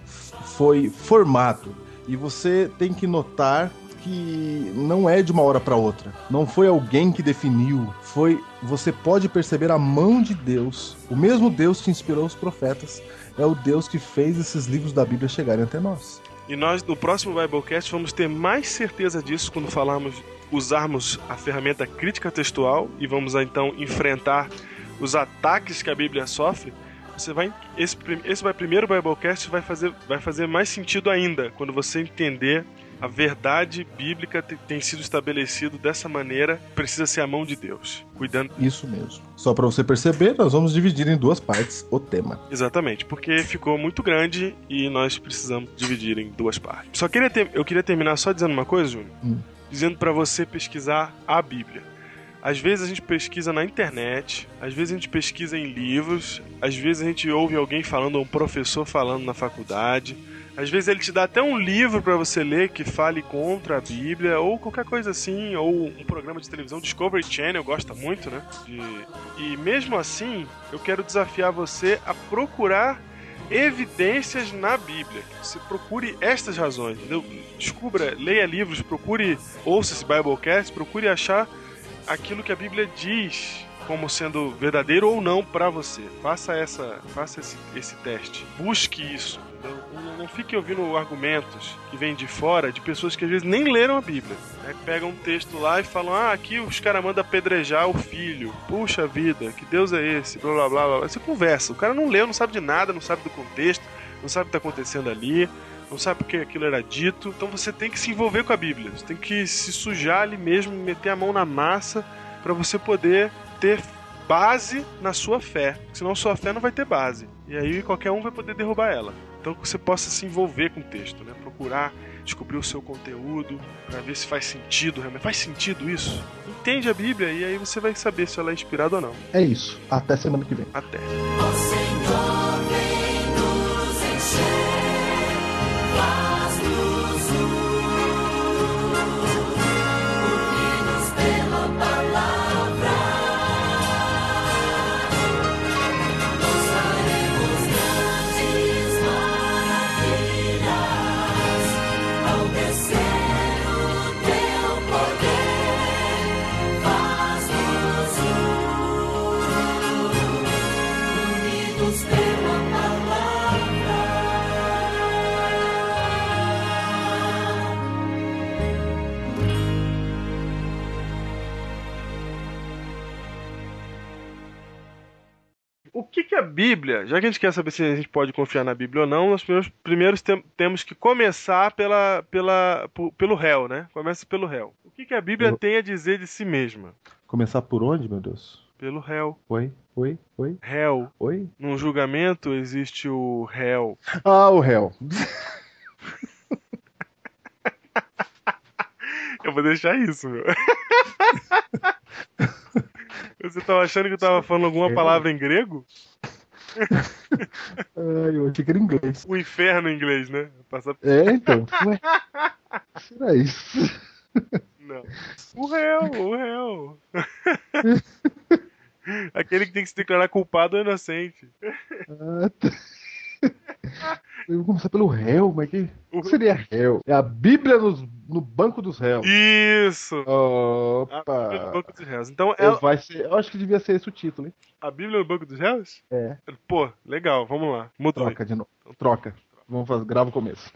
foi formado e você tem que notar que não é de uma hora para outra. Não foi alguém que definiu, foi você pode perceber a mão de Deus. O mesmo Deus que inspirou os profetas é o Deus que fez esses livros da Bíblia chegarem até nós. E nós no próximo Biblecast vamos ter mais certeza disso quando falarmos usarmos a ferramenta crítica textual e vamos então enfrentar os ataques que a Bíblia sofre você vai esse, esse vai primeiro Biblecast vai fazer vai fazer mais sentido ainda quando você entender a verdade bíblica tem sido estabelecido dessa maneira, precisa ser a mão de Deus, cuidando. Isso mesmo. Só para você perceber, nós vamos dividir em duas partes o tema. Exatamente, porque ficou muito grande e nós precisamos dividir em duas partes. Só queria ter, eu queria terminar só dizendo uma coisa, Júnior. Hum. Dizendo para você pesquisar a Bíblia. Às vezes a gente pesquisa na internet, às vezes a gente pesquisa em livros, às vezes a gente ouve alguém falando, um professor falando na faculdade. Às vezes ele te dá até um livro para você ler que fale contra a Bíblia, ou qualquer coisa assim, ou um programa de televisão, Discovery Channel, gosta muito, né? De... E mesmo assim, eu quero desafiar você a procurar evidências na Bíblia. Você procure estas razões, entendeu? Descubra, leia livros, procure, ouça esse Biblecast, procure achar aquilo que a Bíblia diz como sendo verdadeiro ou não para você. Faça essa, faça esse, esse teste. Busque isso. Não, não, fique ouvindo argumentos que vêm de fora de pessoas que às vezes nem leram a Bíblia. Né? Pegam um texto lá e falam: Ah, aqui os caras mandam apedrejar o filho. Puxa vida, que Deus é esse? Blá blá blá blá. Você conversa. O cara não leu, não sabe de nada, não sabe do contexto, não sabe o que está acontecendo ali não sabe porque aquilo era dito. Então você tem que se envolver com a Bíblia. Você tem que se sujar ali mesmo, meter a mão na massa para você poder ter base na sua fé. Senão sua fé não vai ter base. E aí qualquer um vai poder derrubar ela. Então que você possa se envolver com o texto, né? Procurar descobrir o seu conteúdo para ver se faz sentido realmente. Faz sentido isso? Entende a Bíblia e aí você vai saber se ela é inspirada ou não. É isso. Até semana que vem. Até. A Bíblia, já que a gente quer saber se a gente pode confiar na Bíblia ou não, nós primeiros, primeiros tem, temos que começar pela, pela, por, pelo réu, né? Começa pelo réu. O que, que a Bíblia Eu... tem a dizer de si mesma? Começar por onde, meu Deus? Pelo réu. Oi, oi, oi. Réu. Oi? Num julgamento existe o réu. Ah, o réu. Eu vou deixar isso, meu. Você tava achando que eu tava falando alguma palavra em grego? Ai, eu achei que era inglês. O inferno em inglês, né? Passar... É, então. Ué, será isso? Não. O réu, o réu. Aquele que tem que se declarar culpado ou inocente. Ah, tá. Eu vou começar pelo réu, mas que, o que seria réu? É a Bíblia nos, no banco dos réus. Isso! Opa! A Bíblia no banco dos réus. Então, É, ela... vai ser, eu acho que devia ser esse o título, hein? a Bíblia no banco dos réus? É. Pô, legal, vamos lá. Mudou. Troca de novo. Troca. Vamos fazer, grava o começo.